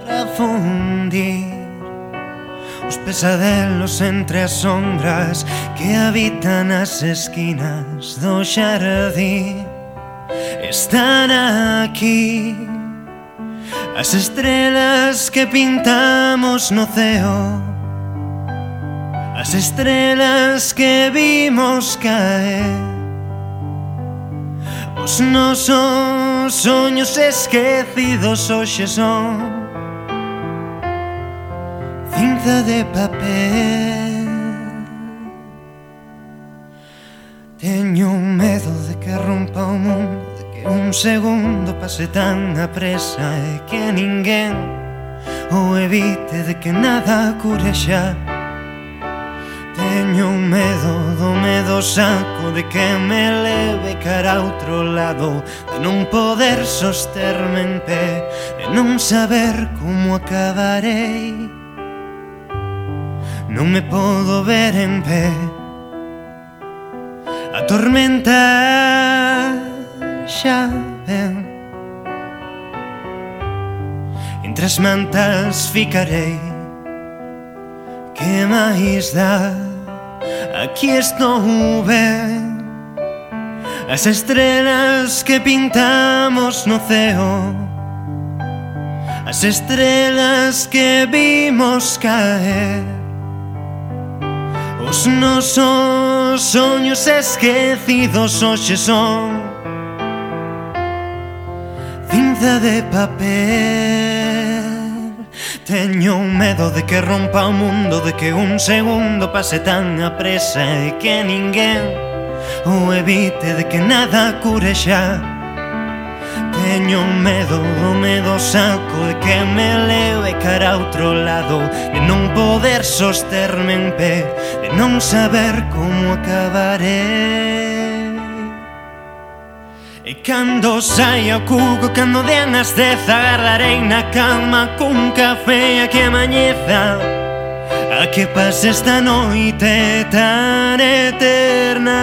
para fundir. Os pesadelos entre as sombras Que habitan as esquinas do xardín Están aquí. As estrelas que pintamos no ceo As estrelas que vimos caer. Os nosos soños esquecidos hoxe son Cinta de papel. Teño medo de que rompa o mundo De que un segundo pase tan a presa E que ninguén o evite De que nada cure xa medo, do medo saco de que me leve cara a outro lado De non poder sosterme en pé, de non saber como acabarei. Non me podo ver en pé. A tormenta xa ven. Entre as mantas ficarei. Que máis das Aquí estuve As estrelas que pintamos no ceo. As estrelas que vimos caer. Os nosos soños esquecidos hoxe son Cinza de papel. Teño medo de que rompa o mundo De que un segundo pase tan a presa E que ninguén o evite De que nada cure xa. Teño medo, o medo saco De que me leve cara a outro lado De non poder sosterme en pé De non saber como acabaré. E cando saia o cuco, cando dean as dez Agarrarei na cama cun café a que amañeza. A que pase esta noite tan eterna.